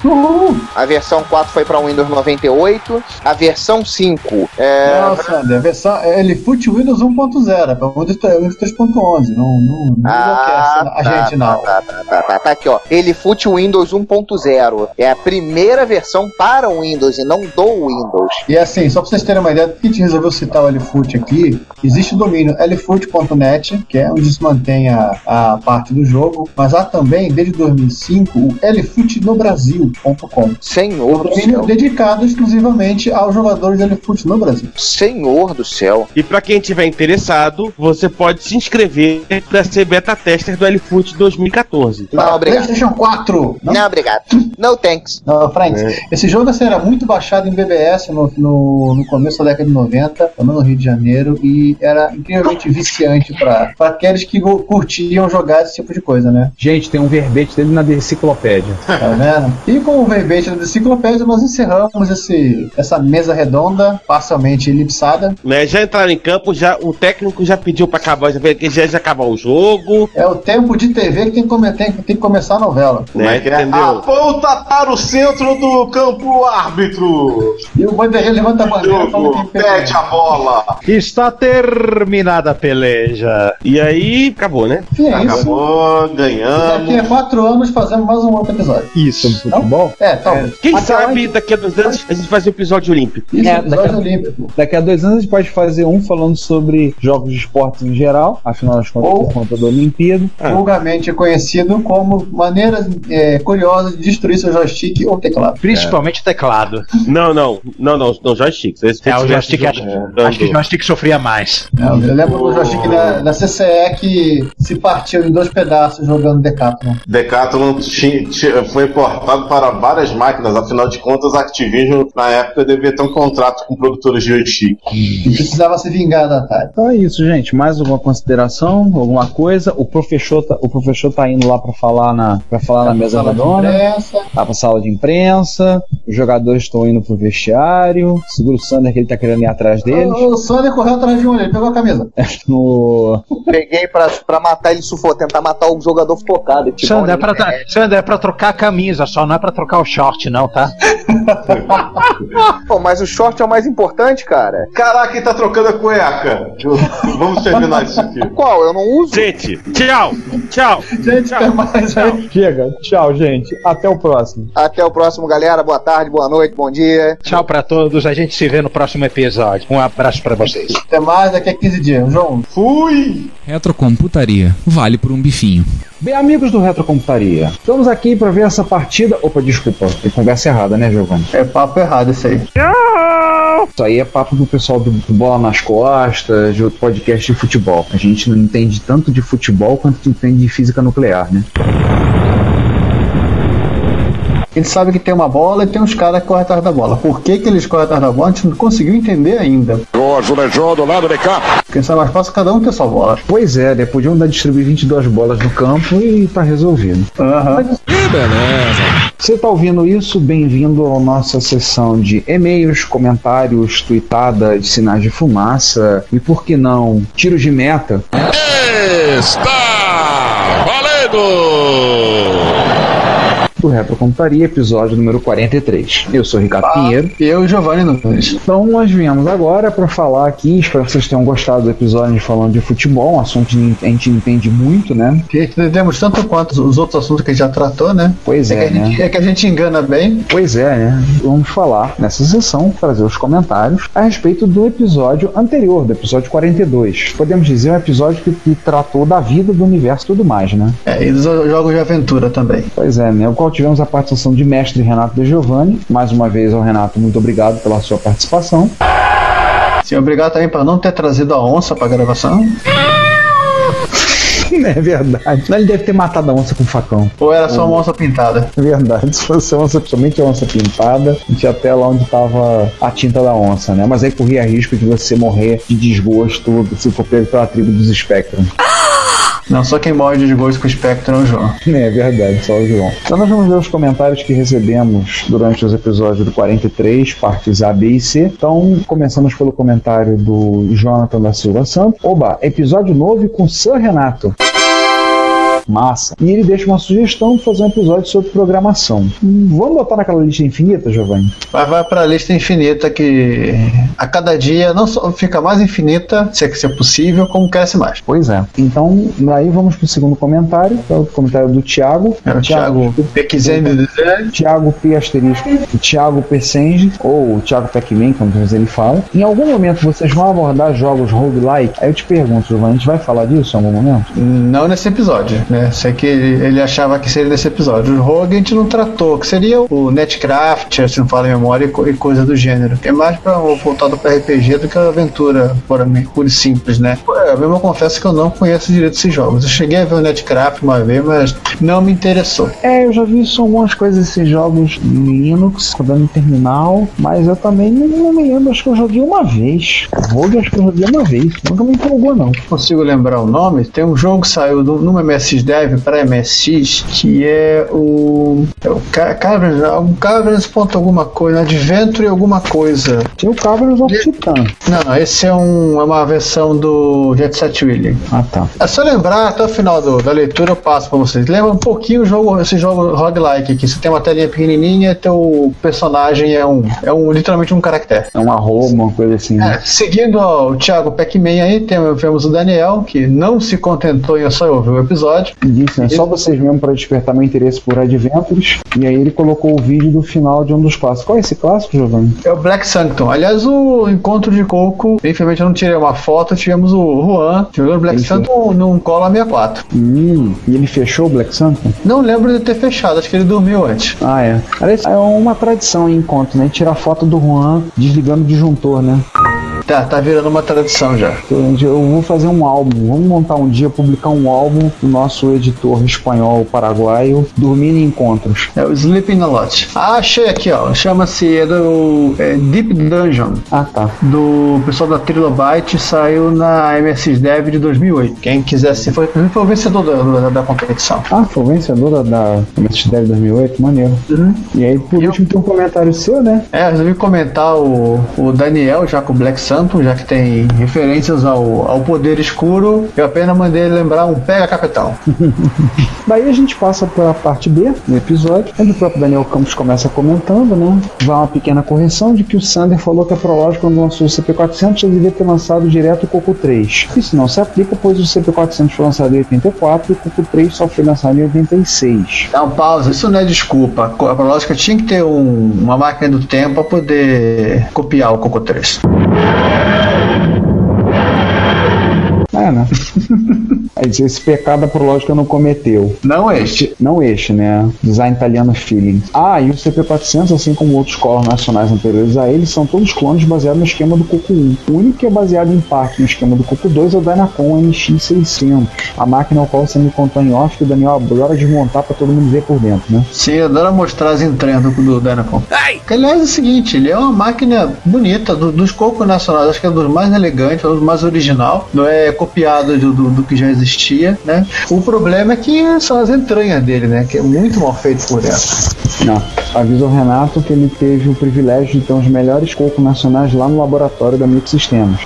Uhul. (laughs) A versão 4 foi para o Windows 98. A versão 5 é, Nossa, André, a versão, ele fute Windows 1.0, é para Windows 3- Windows 3.11. Não, não, não enlouquece Ah, a tá, gente, não. Tá, tá, tá, tá, tá aqui, ó. Ele fute Windows 1.0. É a primeira versão para o Windows e não do Windows. E assim, só pra vocês terem uma ideia, por que a gente resolveu citar o LFoot aqui? Existe o domínio lfoot.net, que é onde se mantém a, a parte do jogo, mas há também, desde 2005, o lfootnobrasil.com. Senhor do Domínio céu. dedicado exclusivamente aos jogadores de LFoot no Brasil. Senhor do céu. E pra quem tiver interessado, você pode se inscrever pra ser beta tester do LFoot 2014. Não, obrigado. PlayStation 4! Não, Não, obrigado. No thanks. não Franks, esse jogo assim, era muito baixado em BBS no, no, no começo da década de 90, também no Rio de Janeiro, e era incrivelmente viciante pra pra aqueles que curtiam jogar esse tipo de coisa, né? Gente, tem um verbete dele na enciclopédia. Tá vendo? E com o verbete da enciclopédia, nós encerramos esse, essa mesa redonda, parcialmente elipsada. Né, já entraram em campo, já o técnico já pediu pra acabar, já, veio que já, já acabar o jogo. É o tempo de TV que tem que, come- tem, tem que começar a novela. Como é que é? Aponta para o centro do campo árbitro. E o bandeirinha levanta a bandeira pede a bola. Está terminada a peleja. E aí, acabou, né? Enfim, é isso. Acabou, Daqui ganhamos. a quatro anos fazemos mais um outro episódio. Isso. Futebol? É, talvez. Quem Até sabe daqui a dois anos a gente faz um episódio olímpico. Isso, É, episódio daqui a- olímpico. Daqui a dois anos a gente pode fazer um falando sobre jogos de esportes em geral, afinal das contas, Ou- por conta da Olimpíada. Vulgarmente conhecido como maneiras é, curiosas de destruir seu joystick ou teclado. Principalmente o teclado. Não, não, não, não, não joystick. Esse É, o joystick tivesse acho, acho que o joystick sofria mais. É, Eu lembro do joystick da, da CCE que se partiu em dois pedaços jogando Decathlon. Decathlon ti- ti- foi importado para várias máquinas, afinal de contas, a Activision na época devia ter um contrato com produtores de joystick. E precisava se vingar da Atari. Então é isso, gente. Mais alguma consideração? Alguma coisa? O professor tá, o professor tá indo lá pra falar na, pra falar na mesa redonda. imprensa. Tá pra sala de imprensa. Os jogadores estão indo pro vestiário. Segura o Sander que ele tá querendo ir atrás deles. O, o Sander correu atrás de um, ele pegou a camisa. (laughs) No... Peguei pra, pra matar ele sufocar, tentar matar o jogador sufocado. Tipo, Isso é, pra, tra- isso é pra trocar a camisa, só não é pra trocar o short, não, tá? (laughs) Pô, mas o short é o mais importante, cara. Caraca, quem tá trocando a cueca? Vamos terminar isso aqui. Qual? Eu não uso. Gente, tchau, tchau. Gente, até mais aí. Chega. Tchau, gente. Até o próximo. Até o próximo, galera. Boa tarde, boa noite, bom dia. Tchau pra todos, a gente se vê no próximo episódio. Um abraço pra vocês. Até mais daqui a 15 dias. João. Fui! Retrocomputaria. Vale por um bifinho. Bem, amigos do Retrocomputaria, estamos aqui para ver essa partida. Opa, desculpa, tem conversa errada, né, Giovanni? É papo errado isso aí. Isso aí é papo do pessoal do do Bola nas Costas, de outro podcast de futebol. A gente não entende tanto de futebol quanto entende de física nuclear, né? Ele sabe que tem uma bola e tem uns caras que correm atrás da bola. Por que, que eles correm atrás da bola? A gente não conseguiu entender ainda. Azulejou do lado de cá. Quem sabe mais fácil cada um ter sua bola. Pois é, né? Podiam dar distribuir 22 bolas no campo e tá resolvido. Aham. Você tá ouvindo isso? Bem-vindo à nossa sessão de e-mails, comentários, tweetadas, sinais de fumaça e, por que não, tiros de meta. Está valendo! Do Retrocomputaria, episódio número 43. Eu sou o Ricardo Pinheiro. E eu, Giovanni Nunes. Então, nós viemos agora para falar aqui, espero que vocês tenham gostado do episódio falando de futebol, um assunto que a gente entende muito, né? Que entendemos tanto quanto os outros assuntos que a gente já tratou, né? Pois É, é, que, a né? gente, é que a gente engana bem. Pois é, né? Vamos falar nessa sessão, trazer os comentários a respeito do episódio anterior, do episódio 42. Podemos dizer um episódio que, que tratou da vida, do universo e tudo mais, né? É, e dos jogos de aventura também. Pois é, né? O qual tivemos a participação de mestre Renato De Giovanni. Mais uma vez ao Renato, muito obrigado pela sua participação. Sim, obrigado também por não ter trazido a onça pra gravação. (laughs) É verdade. Ele deve ter matado a onça com facão. Ou era só uma onça pintada. É verdade. (laughs) Se fosse onça, somente a onça pintada, a gente ia até lá onde tava a tinta da onça, né? Mas aí corria risco de você morrer de desgosto se for pego pela tribo dos Spectrum. Não, só quem morre de desgosto com o Spectrum é o João. (laughs) É verdade, só o João. Então nós vamos ver os comentários que recebemos durante os episódios do 43, partes A, B e C. Então, começamos pelo comentário do Jonathan da Silva Santos. Oba, episódio novo com Sir Renato. Massa. E ele deixa uma sugestão de fazer um episódio sobre programação. Hum, vamos botar naquela lista infinita, Giovanni? Vai, vai pra lista infinita que a cada dia não só fica mais infinita, se é que isso é possível, como cresce mais. Pois é. Então, aí vamos pro segundo comentário, que é o comentário do Thiago. É o Thiago Pequizende Thiago P asterisco, Thiago Persenge, ou Thiago Pac-Man, como às vezes ele fala. Em algum momento vocês vão abordar jogos roguelike? Aí eu te pergunto, Giovanni, a gente vai falar disso em algum momento? Não nesse episódio, né? Sei que ele, achava que seria nesse episódio. O rogue a gente não tratou, que seria o Netcraft, se não fala em memória, e co- coisa do gênero. É mais pra, voltado para RPG do que a aventura pura, e simples, né? Eu mesmo confesso que eu não conheço direito esses jogos. Eu cheguei a ver o Netcraft uma vez, mas não me interessou. É, eu já vi isso, algumas coisas desses jogos em Linux, rodando em terminal, mas eu também não, não me lembro, acho que eu joguei uma vez. Rogue acho que eu joguei uma vez, nunca me empolgou não. consigo lembrar o nome. Tem um jogo que saiu do, no MSX Dev para MSX que é o. É o Ca- Caverns, algum Caverns ponto alguma coisa, Adventure alguma coisa. Tem o Caverns of Titan. Não, não, esse é, um, é uma versão do Jet Set Willy. Ah tá. É só lembrar, até o final do- da leitura eu passo pra vocês. Lembra um pouquinho o jogo, esse jogo roguelike aqui. Você tem uma telinha pequenininha e teu personagem é um, é um literalmente um caractere. É um arroba, uma coisa assim. É, seguindo ó, o Thiago Pac-Man aí, temos, temos o Daniel, que não se contentou em só ouvir o episódio. E disse, né? Só vocês mesmo para despertar meu interesse por Adventures. E aí ele colocou o vídeo do final de um dos clássicos. Qual é esse clássico, Giovanni? É o Black Sanctum. Aliás, o encontro de Coco, infelizmente eu não tirei uma foto, tivemos o Juan jogando Black Ele Sanctum num Cola 64. Hum, e ele fechou o Black Santa? Não lembro de ter fechado, acho que ele dormiu antes. Ah, é. Aliás, É uma tradição em encontro, né? Tirar foto do Juan desligando o disjuntor, né? Tá, tá virando uma tradição já. Eu eu vou fazer um álbum, vamos montar um dia, publicar um álbum do nosso editor espanhol paraguaio, Dormindo em Encontros. É o Sleeping a Lot. Ah, achei aqui, ó. Chama-se é do é Deep Dungeon. Ah, tá. Do pessoal da Trilobyte, saiu na MSX Dev de 2008. Quem quisesse, foi, foi o vencedor da, da, da competição. Ah, foi o vencedor da, da MSX 2008, maneiro. E aí, por último, tem um comentário seu, né? É, resolvi comentar o, o Daniel, já com o Black Santo, já que tem referências ao, ao poder escuro. Eu apenas mandei ele lembrar um Pega Capitão. (laughs) Daí a gente passa para a parte B do episódio, onde o próprio Daniel Campos começa comentando, né? Vai uma pequena correção de que o Sander falou que a Prolog, quando lançou o CP400, já devia ter lançado direto o Coco 3. Isso não se aplica, pois o CP400 foi lançado em 84 e o Coco 3 só foi lançado em 86. Dá uma pausa, isso não é desculpa. A Prológica tinha que ter um- uma máquina do tempo para poder copiar o Coco 3. É, né? (laughs) Aí diz, esse pecado a Prológica não cometeu. Não este. Não este, né? Design italiano feeling. Ah, e o CP400, assim como outros colos nacionais anteriores a ele, são todos clones baseados no esquema do Coco 1. O único que é baseado em parte no esquema do Coco 2 é o Dynacon MX600, a máquina ao qual você me contou em off que o Daniel adora desmontar pra todo mundo ver por dentro, né? Sim, eu adoro mostrar as entranhas do, do Dynacon. Que, aliás, é o seguinte, ele é uma máquina bonita, do- dos cocos nacionais, acho que é dos mais elegantes, é dos mais original, não é copiado do, do, do que já existia, né? O problema é que são as entranhas dele, né? Que é muito mal feito por dentro. Não. Avisa o Renato que ele teve o privilégio de ter os melhores cocos nacionais lá no laboratório da Microsystems.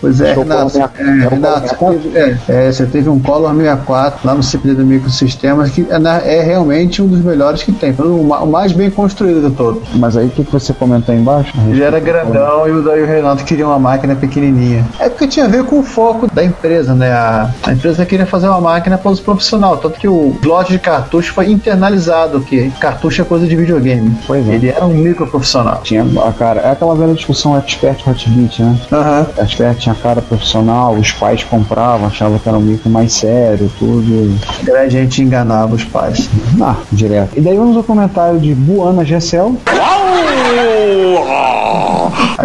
Pois é, Show Renato, é, 64. Renato, você teve, é, você teve um Color 64 lá no CPD do Microsistemas que é, é realmente um dos melhores que tem, o, ma- o mais bem construído de todos. Mas aí o que, que você comentou aí embaixo? Ele era grandão e o, o Renato queria uma máquina pequenininha. É porque tinha a ver com o foco da empresa, né? A, a empresa queria fazer uma máquina para uso profissional, tanto que o slot de cartucho foi internalizado, que cartucho é coisa de videogame. Pois é. Ele era um micro profissional. Tinha cara, é aquela velha discussão expert hotbit, né? Aham. Expert tinha cara profissional, os pais compravam, achavam que era um micro mais sério, tudo. A gente enganava os pais. Ah, direto. E daí vamos ao comentário de Buana Gessel.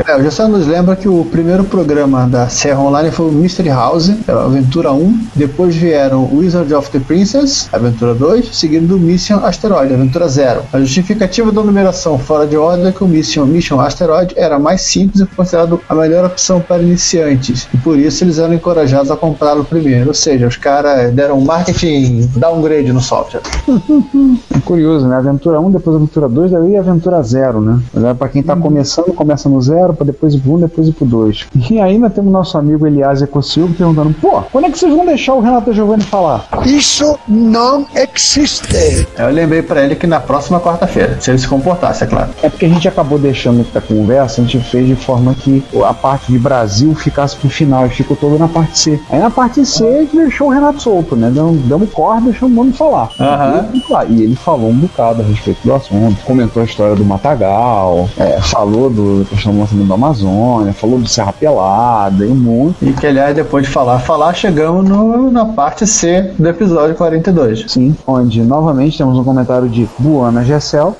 É, o Gessel nos lembra que o primeiro programa da Serra Online foi o Mystery House, Aventura 1. Depois vieram Wizard of the Princess, Aventura 2, seguido do Mission Asteroid, Aventura 0. A justificativa da numeração fora de ordem é que o Mission, Mission Asteroid era mais simples e considerado a melhor opção para iniciantes. E por isso eles eram encorajados a comprá-lo primeiro. Ou seja, os caras deram um marketing downgrade no software. (laughs) É curioso, né? Aventura 1, depois Aventura 2, daí Aventura 0, né? Mas é pra quem tá começando, começa no 0, pra depois ir pro 1, depois ir pro 2. E ainda temos nosso amigo Elias Ecossilva perguntando: pô, quando é que vocês vão deixar o Renato Giovanni falar? Isso não existe. Eu lembrei pra ele que na próxima quarta-feira, se ele se comportasse, é claro. É porque a gente acabou deixando a conversa, a gente fez de forma que a parte de Brasil ficasse pro final e ficou todo na parte C. Aí na parte C a gente deixou o Renato solto, né? Damos, damos corda, deixamos o mundo falar. Aham. E, ele- e ele falou um bocado a respeito do assunto, comentou a história do Matagal, é, falou do questão do lançamento da Amazônia, falou do Serra Pelada e um monte. E que, aliás, depois de falar, falar, chegamos no- na parte C do episódio 42. Sim, onde novamente temos um comentário de Buana Gessel.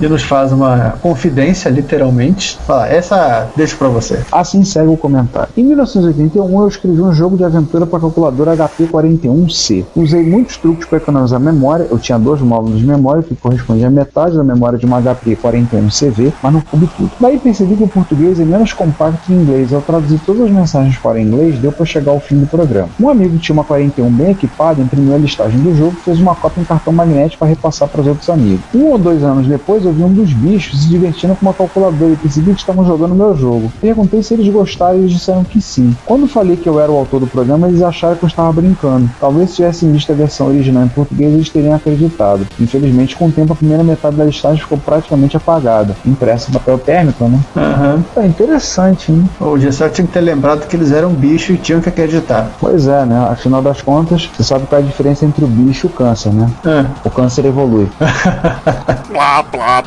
E nos faz uma confidência, literalmente. Fala, essa deixo pra você. Assim segue o comentário. Em 1981 eu escrevi um jogo de aventura para calculadora HP41C. Usei muitos truques para economizar memória. Eu tinha dois módulos de memória que correspondiam a metade da memória de uma HP41CV, mas não coube tudo. Daí percebi que o português é menos compacto que o inglês. Ao traduzir todas as mensagens para inglês, deu para chegar ao fim do programa. Um amigo tinha uma 41 bem equipada imprimiu a listagem do jogo fez uma cópia em cartão magnético para repassar para os outros amigos. Um ou dois anos depois, eu vi um dos bichos se divertindo com uma calculadora e percebi que estavam jogando meu jogo. Perguntei se eles gostaram e eles disseram que sim. Quando falei que eu era o autor do programa, eles acharam que eu estava brincando. Talvez se tivessem visto a versão original em português, eles teriam acreditado. Infelizmente, com o tempo, a primeira metade da listagem ficou praticamente apagada. Impressa em papel térmico, né? Aham. É interessante, hein? O Gessel tinha que ter lembrado que eles eram bicho e tinham que acreditar. Pois é, né? Afinal das contas, você sabe qual é a diferença entre o bicho e o câncer, né? É. O câncer evolui. (laughs) Blá, blá,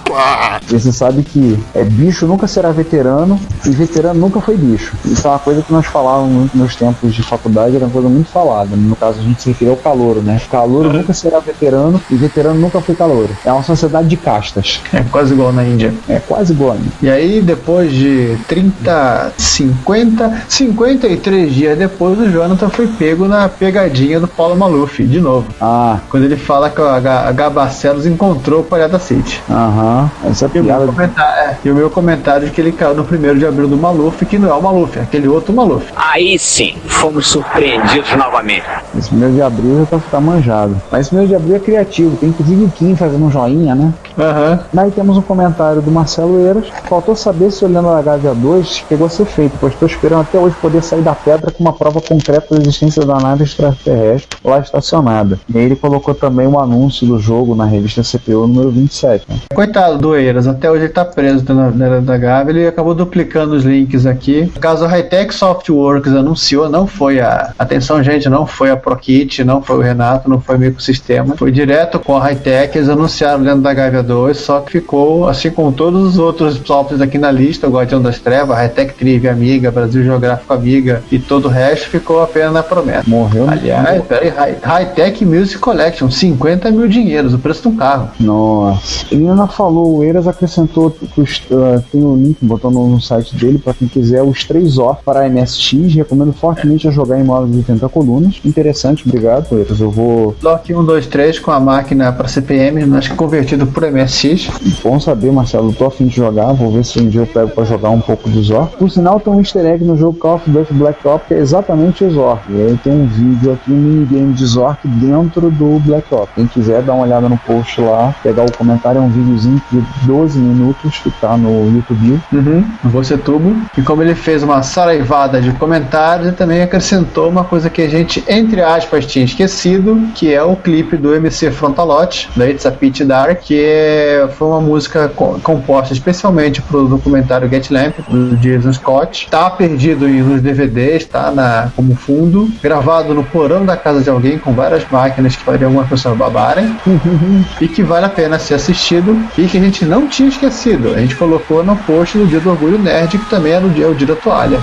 E você sabe que é, bicho nunca será veterano e veterano nunca foi bicho. Isso é uma coisa que nós falávamos nos tempos de faculdade, era uma coisa muito falada. No caso, a gente se referia ao calouro, né? Calouro nunca será veterano e veterano nunca foi calouro. É uma sociedade de castas. É quase igual na Índia. É quase igual a mim. E aí, depois de 30, 50, 53 dias depois, o Jonathan foi pego na pegadinha do Paulo Maluf, de novo. Ah, Quando ele fala que H. Barcelos encontrou o Palhada City. aham. Essa E o, meu piada. comentário, é, e o meu comentário de que ele caiu no primeiro de abril do Maluf, que não é o Maluf, é aquele outro Maluf. Aí sim, fomos surpreendidos novamente. Esse primeiro de abril já tá, tá manjado. Mas esse primeiro de abril é criativo. Tem inclusive o Kim fazendo um joinha, né? Aham. Daí temos um comentário do Marcelo Eiras. Faltou saber se olhando a Gávea 2 chegou a ser feito, pois estou esperando até hoje poder sair da pedra com uma prova concreta da existência da nave extraterrestre lá estacionada. E aí ele colocou também o anúncio do jogo na revista CPU número 27. Né? Coitado do Eiras, até hoje ele tá preso na na- da Gávea, ele acabou duplicando os links aqui. No caso, a Hightech Softworks anunciou, não foi a. Atenção, gente, não foi a ProKit, não foi o Renato, não foi o Ecosistema. Foi direto com a Hightech, eles anunciaram dentro da Gávea 2, só que ficou, assim como todos os outros softwares aqui na lista, o Guardião das Trevas, Hightech Trivia Amiga, Brasil Geográfico Amiga e todo o resto ficou apenas na promessa. Morreu Aliás, peraí, High- Hightech Music Collection, 50 mil dinheiros, o preço de um carro. Nossa. Ele ainda falou, o Eiras acrescentou os, uh, tem o link, botou no, no site dele para quem quiser os três off para MSX. Recomendo fortemente a jogar em modo de 80 colunas. Interessante, obrigado, Eiras. Eu vou. Lock 1, 2, 3 com a máquina para CPM, que convertido por MSX. Bom saber, Marcelo. Tô afim de jogar. Vou ver se um dia eu pego para jogar um pouco do Zor. Por sinal, tem um easter egg no jogo Call of Duty Black Ops que é exatamente o Zor. E aí tem um vídeo aqui, um minigame de Zor dentro do Black Ops. Quem quiser dar uma olhada no post lá, pegar o comentário, é um videozinho de 12 minutos que tá no YouTube. Uhum, no Você Tubo. E como ele fez uma saraivada de comentários, ele também acrescentou uma coisa que a gente, entre aspas, tinha esquecido, que é o clipe do MC Frontalote, da It's a Pitch Dark, que é- foi uma música co- composta especialmente pro documentário Get Lamp, do Jason Scott. Tá perdido nos DVDs, tá na, como fundo, gravado no porão da casa de alguém com várias máquinas que fariam algumas pessoas babarem, e que vale a pena ser assistido e que a gente não tinha esquecido. A gente colocou no post do Dia do Orgulho Nerd, que também era o dia, o dia da toalha.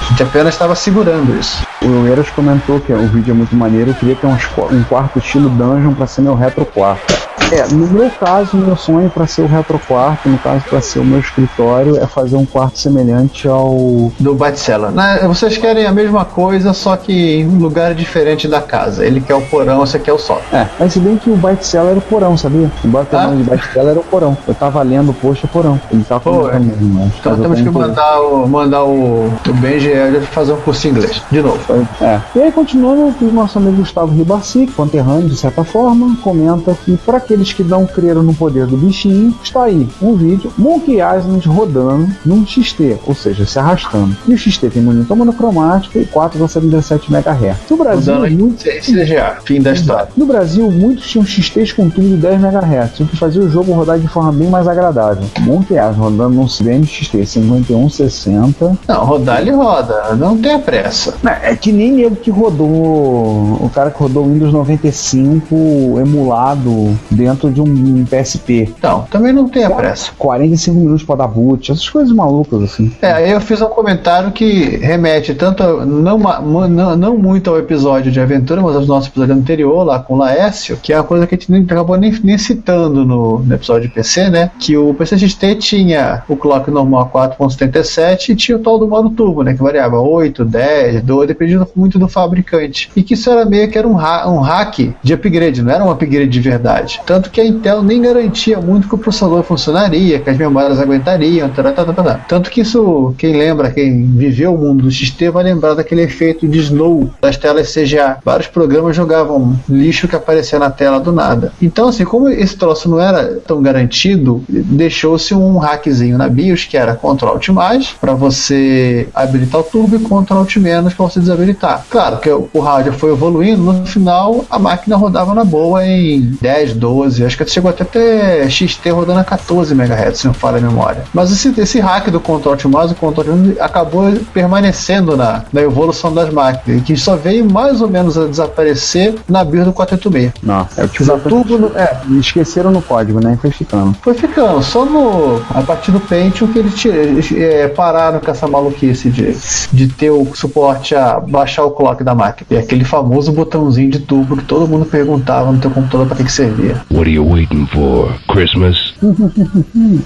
A gente apenas estava segurando isso. O Eiras comentou que o vídeo é muito maneiro. Eu queria ter um quarto estilo dungeon para ser meu retro quarto. É, no meu caso, meu sonho para ser o retro quarto, no caso para ser o meu escritório, é fazer um quarto semelhante ao Do Batseller. Né, Vocês querem a mesma coisa, só que em um lugar diferente da casa. Ele quer o porão, você quer o sótão. É, mas se bem que o Byte Seller era o porão, sabia? Embora tenha Ah? de era o porão. Eu tava lendo o post, é porão. Ele tá Pô, é. mas Então temos que mandar o, mandar o, o Benji fazer um curso de inglês. De novo. É. E aí, continuando, o nosso amigo Gustavo Ribassi, conterrâneo de certa forma, comenta que pra que aqueles que não creram no poder do bichinho, está aí um vídeo Monkey Island rodando num XT, ou seja, se arrastando. E o XT tem monitor monocromático e 4,77 MHz. No Brasil, Rodando muito... CGA, fim da história. No Brasil, muitos tinham XTs com tubo de 10 MHz, o que fazia o jogo rodar de forma bem mais agradável. Monkey Island rodando num CDM XT 5160. Não, rodar ele roda, não tenha pressa. É que nem ele que rodou, o cara que rodou o Windows 95 emulado dentro de um PSP. Não, também não tenha pressa. 45 minutos pra dar boot, essas coisas malucas assim. É, eu fiz um comentário que remete tanto, a- não, não, não muito ao episódio de aventura, mas ao nosso episódio anterior, lá com o Laércio, que é uma coisa que a gente nem, acabou nem, nem citando no, no episódio de PC, né? Que o PC XT tinha o clock normal a 4.77 e tinha o tal do modo turbo, né? Que variava 8, 10, 12, dependendo muito do fabricante. E que isso era meio que era um, ha um hack de upgrade, não era um upgrade de verdade. Tanto que a Intel nem garantia muito que o processador funcionaria, que as memórias aguentariam, tará. tanto que isso, quem lembra, quem viveu o mundo do XT vai lembrar daquele efeito de slow das telas CGA. Vários programas jogavam lixo que aparecia na tela do nada. Então, assim, como esse troço não era tão garantido, deixou-se um hackzinho na BIOS que era Ctrl Alt mais para você habilitar o turbo e Ctrl Alt menos para você desabilitar. Claro que o o hardware foi evoluindo, no final a máquina rodava na boa em 10, 12, acho que chegou até ter XT rodando a 14 MHz, se não falha a memória. Mas esse, esse hack do Ctrl Alt mais e Ctrl Alt acabou permanecendo na, na evolução das máquinas, que só veio mais ou menos a desaparecer na BIOS do 486. Não, é o tipo tudo no, é, esqueceram no código, né? Foi ficando. foi ficando, só no, a partir do Pentium que eles, é, pararam com essa maluquice de, de ter o suporte a baixar o clock da máquina. E aquele famoso botãozinho de turbo que todo mundo perguntava no teu computador para que, que servia. What are you waiting for? Christmas?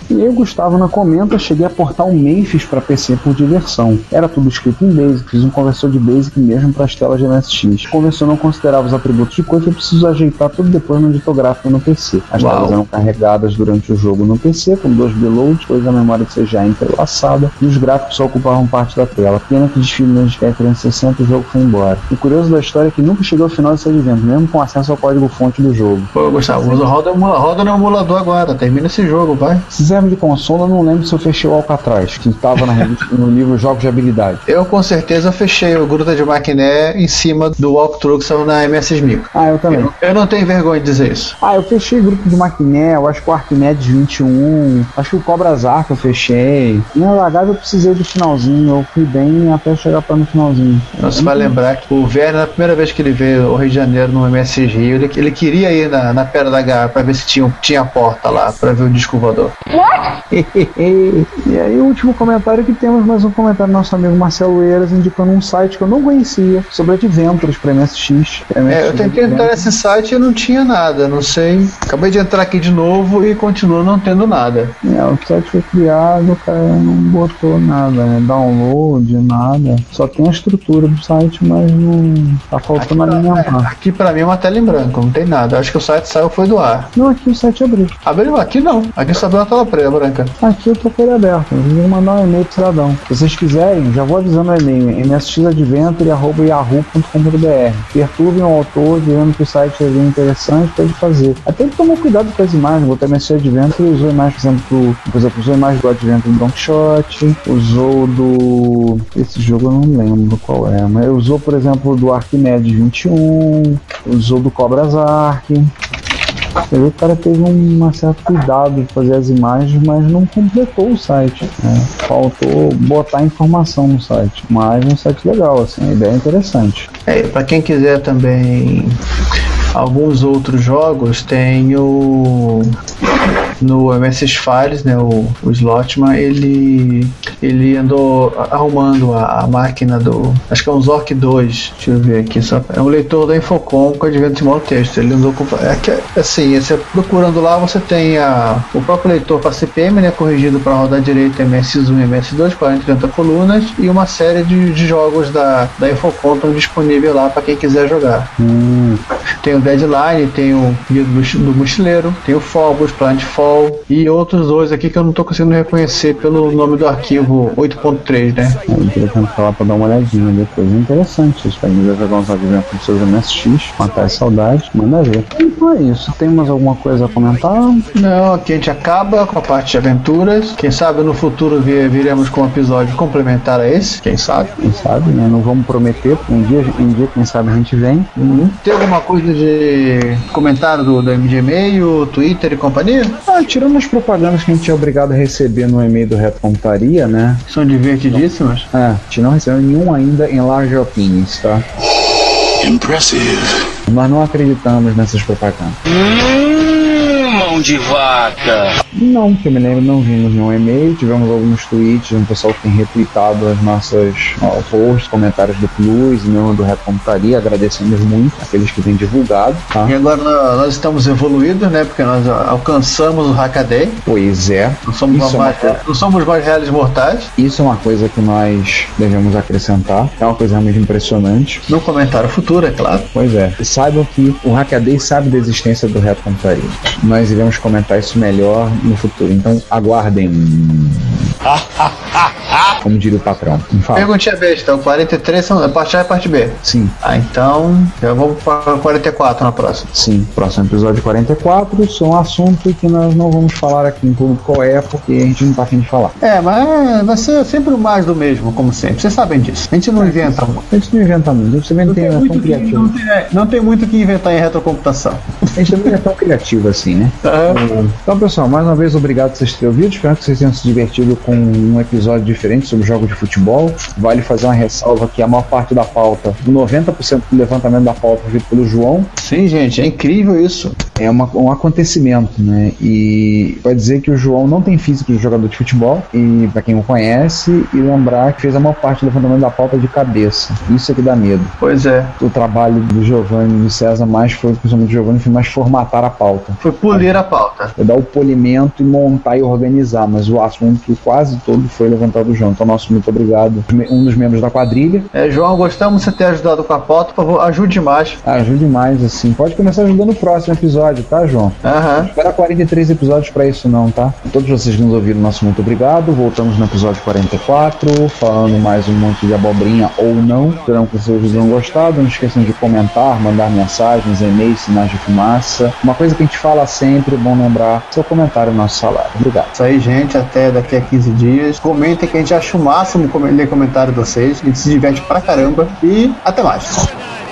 E (laughs) eu, Gustavo, na comenta, cheguei a portar o Memphis para PC por diversão. Era tudo escrito em Basic, fiz um conversor de Basic mesmo para as telas de MSX. O conversor não considerava os atributos de cor eu preciso ajeitar tudo depois no editor gráfico no PC. As Uau. telas eram carregadas durante o jogo no PC, com dois reloads, depois a memória CGA entrelaçada, e os gráficos só ocupavam parte da tela. Pena que desfile no disquete 360 o jogo foi embora. O curioso da história é que nunca chegou ao final desse advento, mesmo com acesso ao código-fonte do jogo. Pô, Gustavo, usa, roda, roda no emulador agora, termina esse jogo, vai. Se serve de console, eu não lembro se eu fechei o Alcatraz, que estava (laughs) no livro Jogos de Habilidade. Eu com certeza fechei o Gruta de Maquiné em cima do walkthrough que saiu na MS Mico. Ah, eu também. Eu não tenho vergonha de dizer isso. Ah, eu fechei grupo de Maquiné, eu acho que o Arquimedes 21, acho que o Cobras Arca eu fechei. Na Lagaz eu precisei do finalzinho, eu fui bem até chegar para no finalzinho. Você vai lembrar que o Werner, na primeira vez que ele veio ao Rio de Janeiro no MSX Rio, ele, ele queria ir na, na Pedra da Garra pra ver se tinha, tinha porta lá, pra ver o disco voador. (laughs) e aí o último comentário que temos mais um comentário do nosso amigo Marcelo Eiras indicando um site que eu não conhecia sobre Adventures para MSX. É, eu tentei entrar nesse site e não tinha nada, não sei. Acabei de entrar aqui de novo e continua não tendo nada. É, o site foi criado, o cara não botou nada, né? Download, nada. Só tem a estrutura do site, mas não tá faltando a linha É, aqui pra mim é uma tela em branco, não tem nada. Acho que o site saiu foi do ar. Não, aqui o site abriu. Abriu? Aqui não. Aqui só abriu uma tela preta, branca. Aqui eu tô com ele aberto. Eu vou mandar um e-mail pro cidadão. Se vocês quiserem, já vou avisando o e-mail: msxadventure.yahoo.com.br. Perturbem o autor, dizendo que o site é bem interessante, pode fazer. Até ele tomou cuidado com as imagens, botou MSX Adventure e usou imagens, por exemplo, por exemplo, usou imagens do Adventure do Quixote, usou do. Esse jogo eu não lembro qual é, mas usou, por exemplo, do Arquimedes 21, usou do Cobras Arc. Que o cara teve um certo cuidado de fazer as imagens, mas não completou o site. né? Faltou botar informação no site. Mas um site legal, assim, a ideia é interessante. É, pra quem quiser também alguns outros jogos, tem o no MSX Files, né, o, o Slotman, ele ele andou arrumando a, a máquina do, acho que é um Zork 2, deixa eu ver aqui, só, é um leitor da Infocom com advento small text, ele andou com, é, que, assim, você procurando lá, você tem a, o próprio leitor para CPM, né, corrigido para rodar direito MS1 e MS2, 40 30 colunas, e uma série de, de jogos da, da Infocom estão disponível lá para quem quiser jogar. Tem o Deadline, tem o Guia do, Mochileiro, tem o Phobos, Planet Phobos, futebol e outros dois aqui que eu não tô conseguindo reconhecer pelo nome do arquivo 8.3, né? É interessante falar pra dar uma olhadinha depois. É interessante isso. Pra vai jogar uns aviões com seus MSX, matar as saudades, manda ver. Então é isso. Tem mais alguma coisa a comentar? Não, aqui a gente acaba com a parte de aventuras. Quem sabe no futuro vi- viremos com um episódio complementar a esse, quem sabe? Quem sabe, né? Não vamos prometer. Um dia, um dia quem sabe, a gente vem. Uhum. Tem alguma coisa de comentário do, do MGMail, Twitter e companhia? Ah, tirando as propagandas que a gente é obrigado a receber no e-mail do Reto Computaria, né? São divertidíssimas. É, a gente não recebeu nenhum ainda em large opinions, tá? Impressive. Nós não acreditamos nessas propagandas. Mão de vaca. Não, que eu me lembro, não vimos nenhum e-mail. Tivemos alguns tweets, um pessoal que tem retweetado as nossas ó, posts, comentários do Plus e mesmo do Reto Computaria. Agradecemos muito aqueles que têm divulgado, tá? E agora nó- nós estamos evoluídos, né? Porque nós alcançamos o Hackaday. Pois é. Não somos, Isso é uma mais, coisa- não somos mais reais mortais. Isso é uma coisa que nós devemos acrescentar. É uma coisa realmente impressionante. No comentário futuro, é claro. Pois é. E saibam que o Hackaday sabe da existência do Reto Computaria. Nós iremos comentar isso melhor no futuro. Então aguardem. (laughs) Como diria o patrão. Perguntinha besta, o 43 são é parte A e parte B. Sim. Ah, então eu vou para o 44 na próxima. Sim, próximo episódio 44. Isso é um assunto que nós não vamos falar aqui em público qual é, porque a gente não tá afim de falar. É, mas vai ser sempre o mais do mesmo, como sempre. Vocês sabem disso. A gente não inventa muito. A gente não inventa muito, a gente também não tem, é que- criativo. não, tem, não tem muito o que inventar em retrocomputação. A gente também não é tão criativo assim, né? (laughs) Então, pessoal, mais uma vez, obrigado por vocês terem ouvido. Espero que vocês tenham se divertido com um episódio diferente sobre jogos de futebol. Vale fazer uma ressalva que a maior parte da pauta, 90% do levantamento da pauta foi feito pelo João. Sim, gente, é incrível isso. É uma- um acontecimento, né? E vai dizer que o João não tem físico de jogador de futebol, e para quem o conhece, e lembrar que fez a maior parte do levantamento da pauta de cabeça. Isso é que dá medo. Pois é. O trabalho do Giovanni e do César mais foi, principalmente do Giovanni, foi mais formatar a pauta. Foi polir a pauta. É dar o polimento e montar e organizar, mas o assunto quase todo foi levantado do João. Então, nosso muito obrigado. Um dos membros da quadrilha. É, João, gostamos de você ter ajudado com a pauta. Por favor, ajude mais. Ajude mais, assim. Pode começar ajudando no próximo episódio, tá, João? Aham. Não espera 43 episódios pra isso, não, tá? Todos vocês que nos ouviram, nosso muito obrigado. Voltamos no episódio 44, falando mais um monte de abobrinha ou não. Esperamos que vocês tenham gostado. Não esqueçam de comentar, mandar mensagens, e-mails, sinais de fumaça. Uma coisa que a gente fala sempre, é bom lembrar: seu comentário é nosso salário. Obrigado. Isso aí, gente. Até daqui a 15 dias. Comentem que a gente acha o máximo ler comentário de vocês. A gente se diverte pra caramba. E até mais.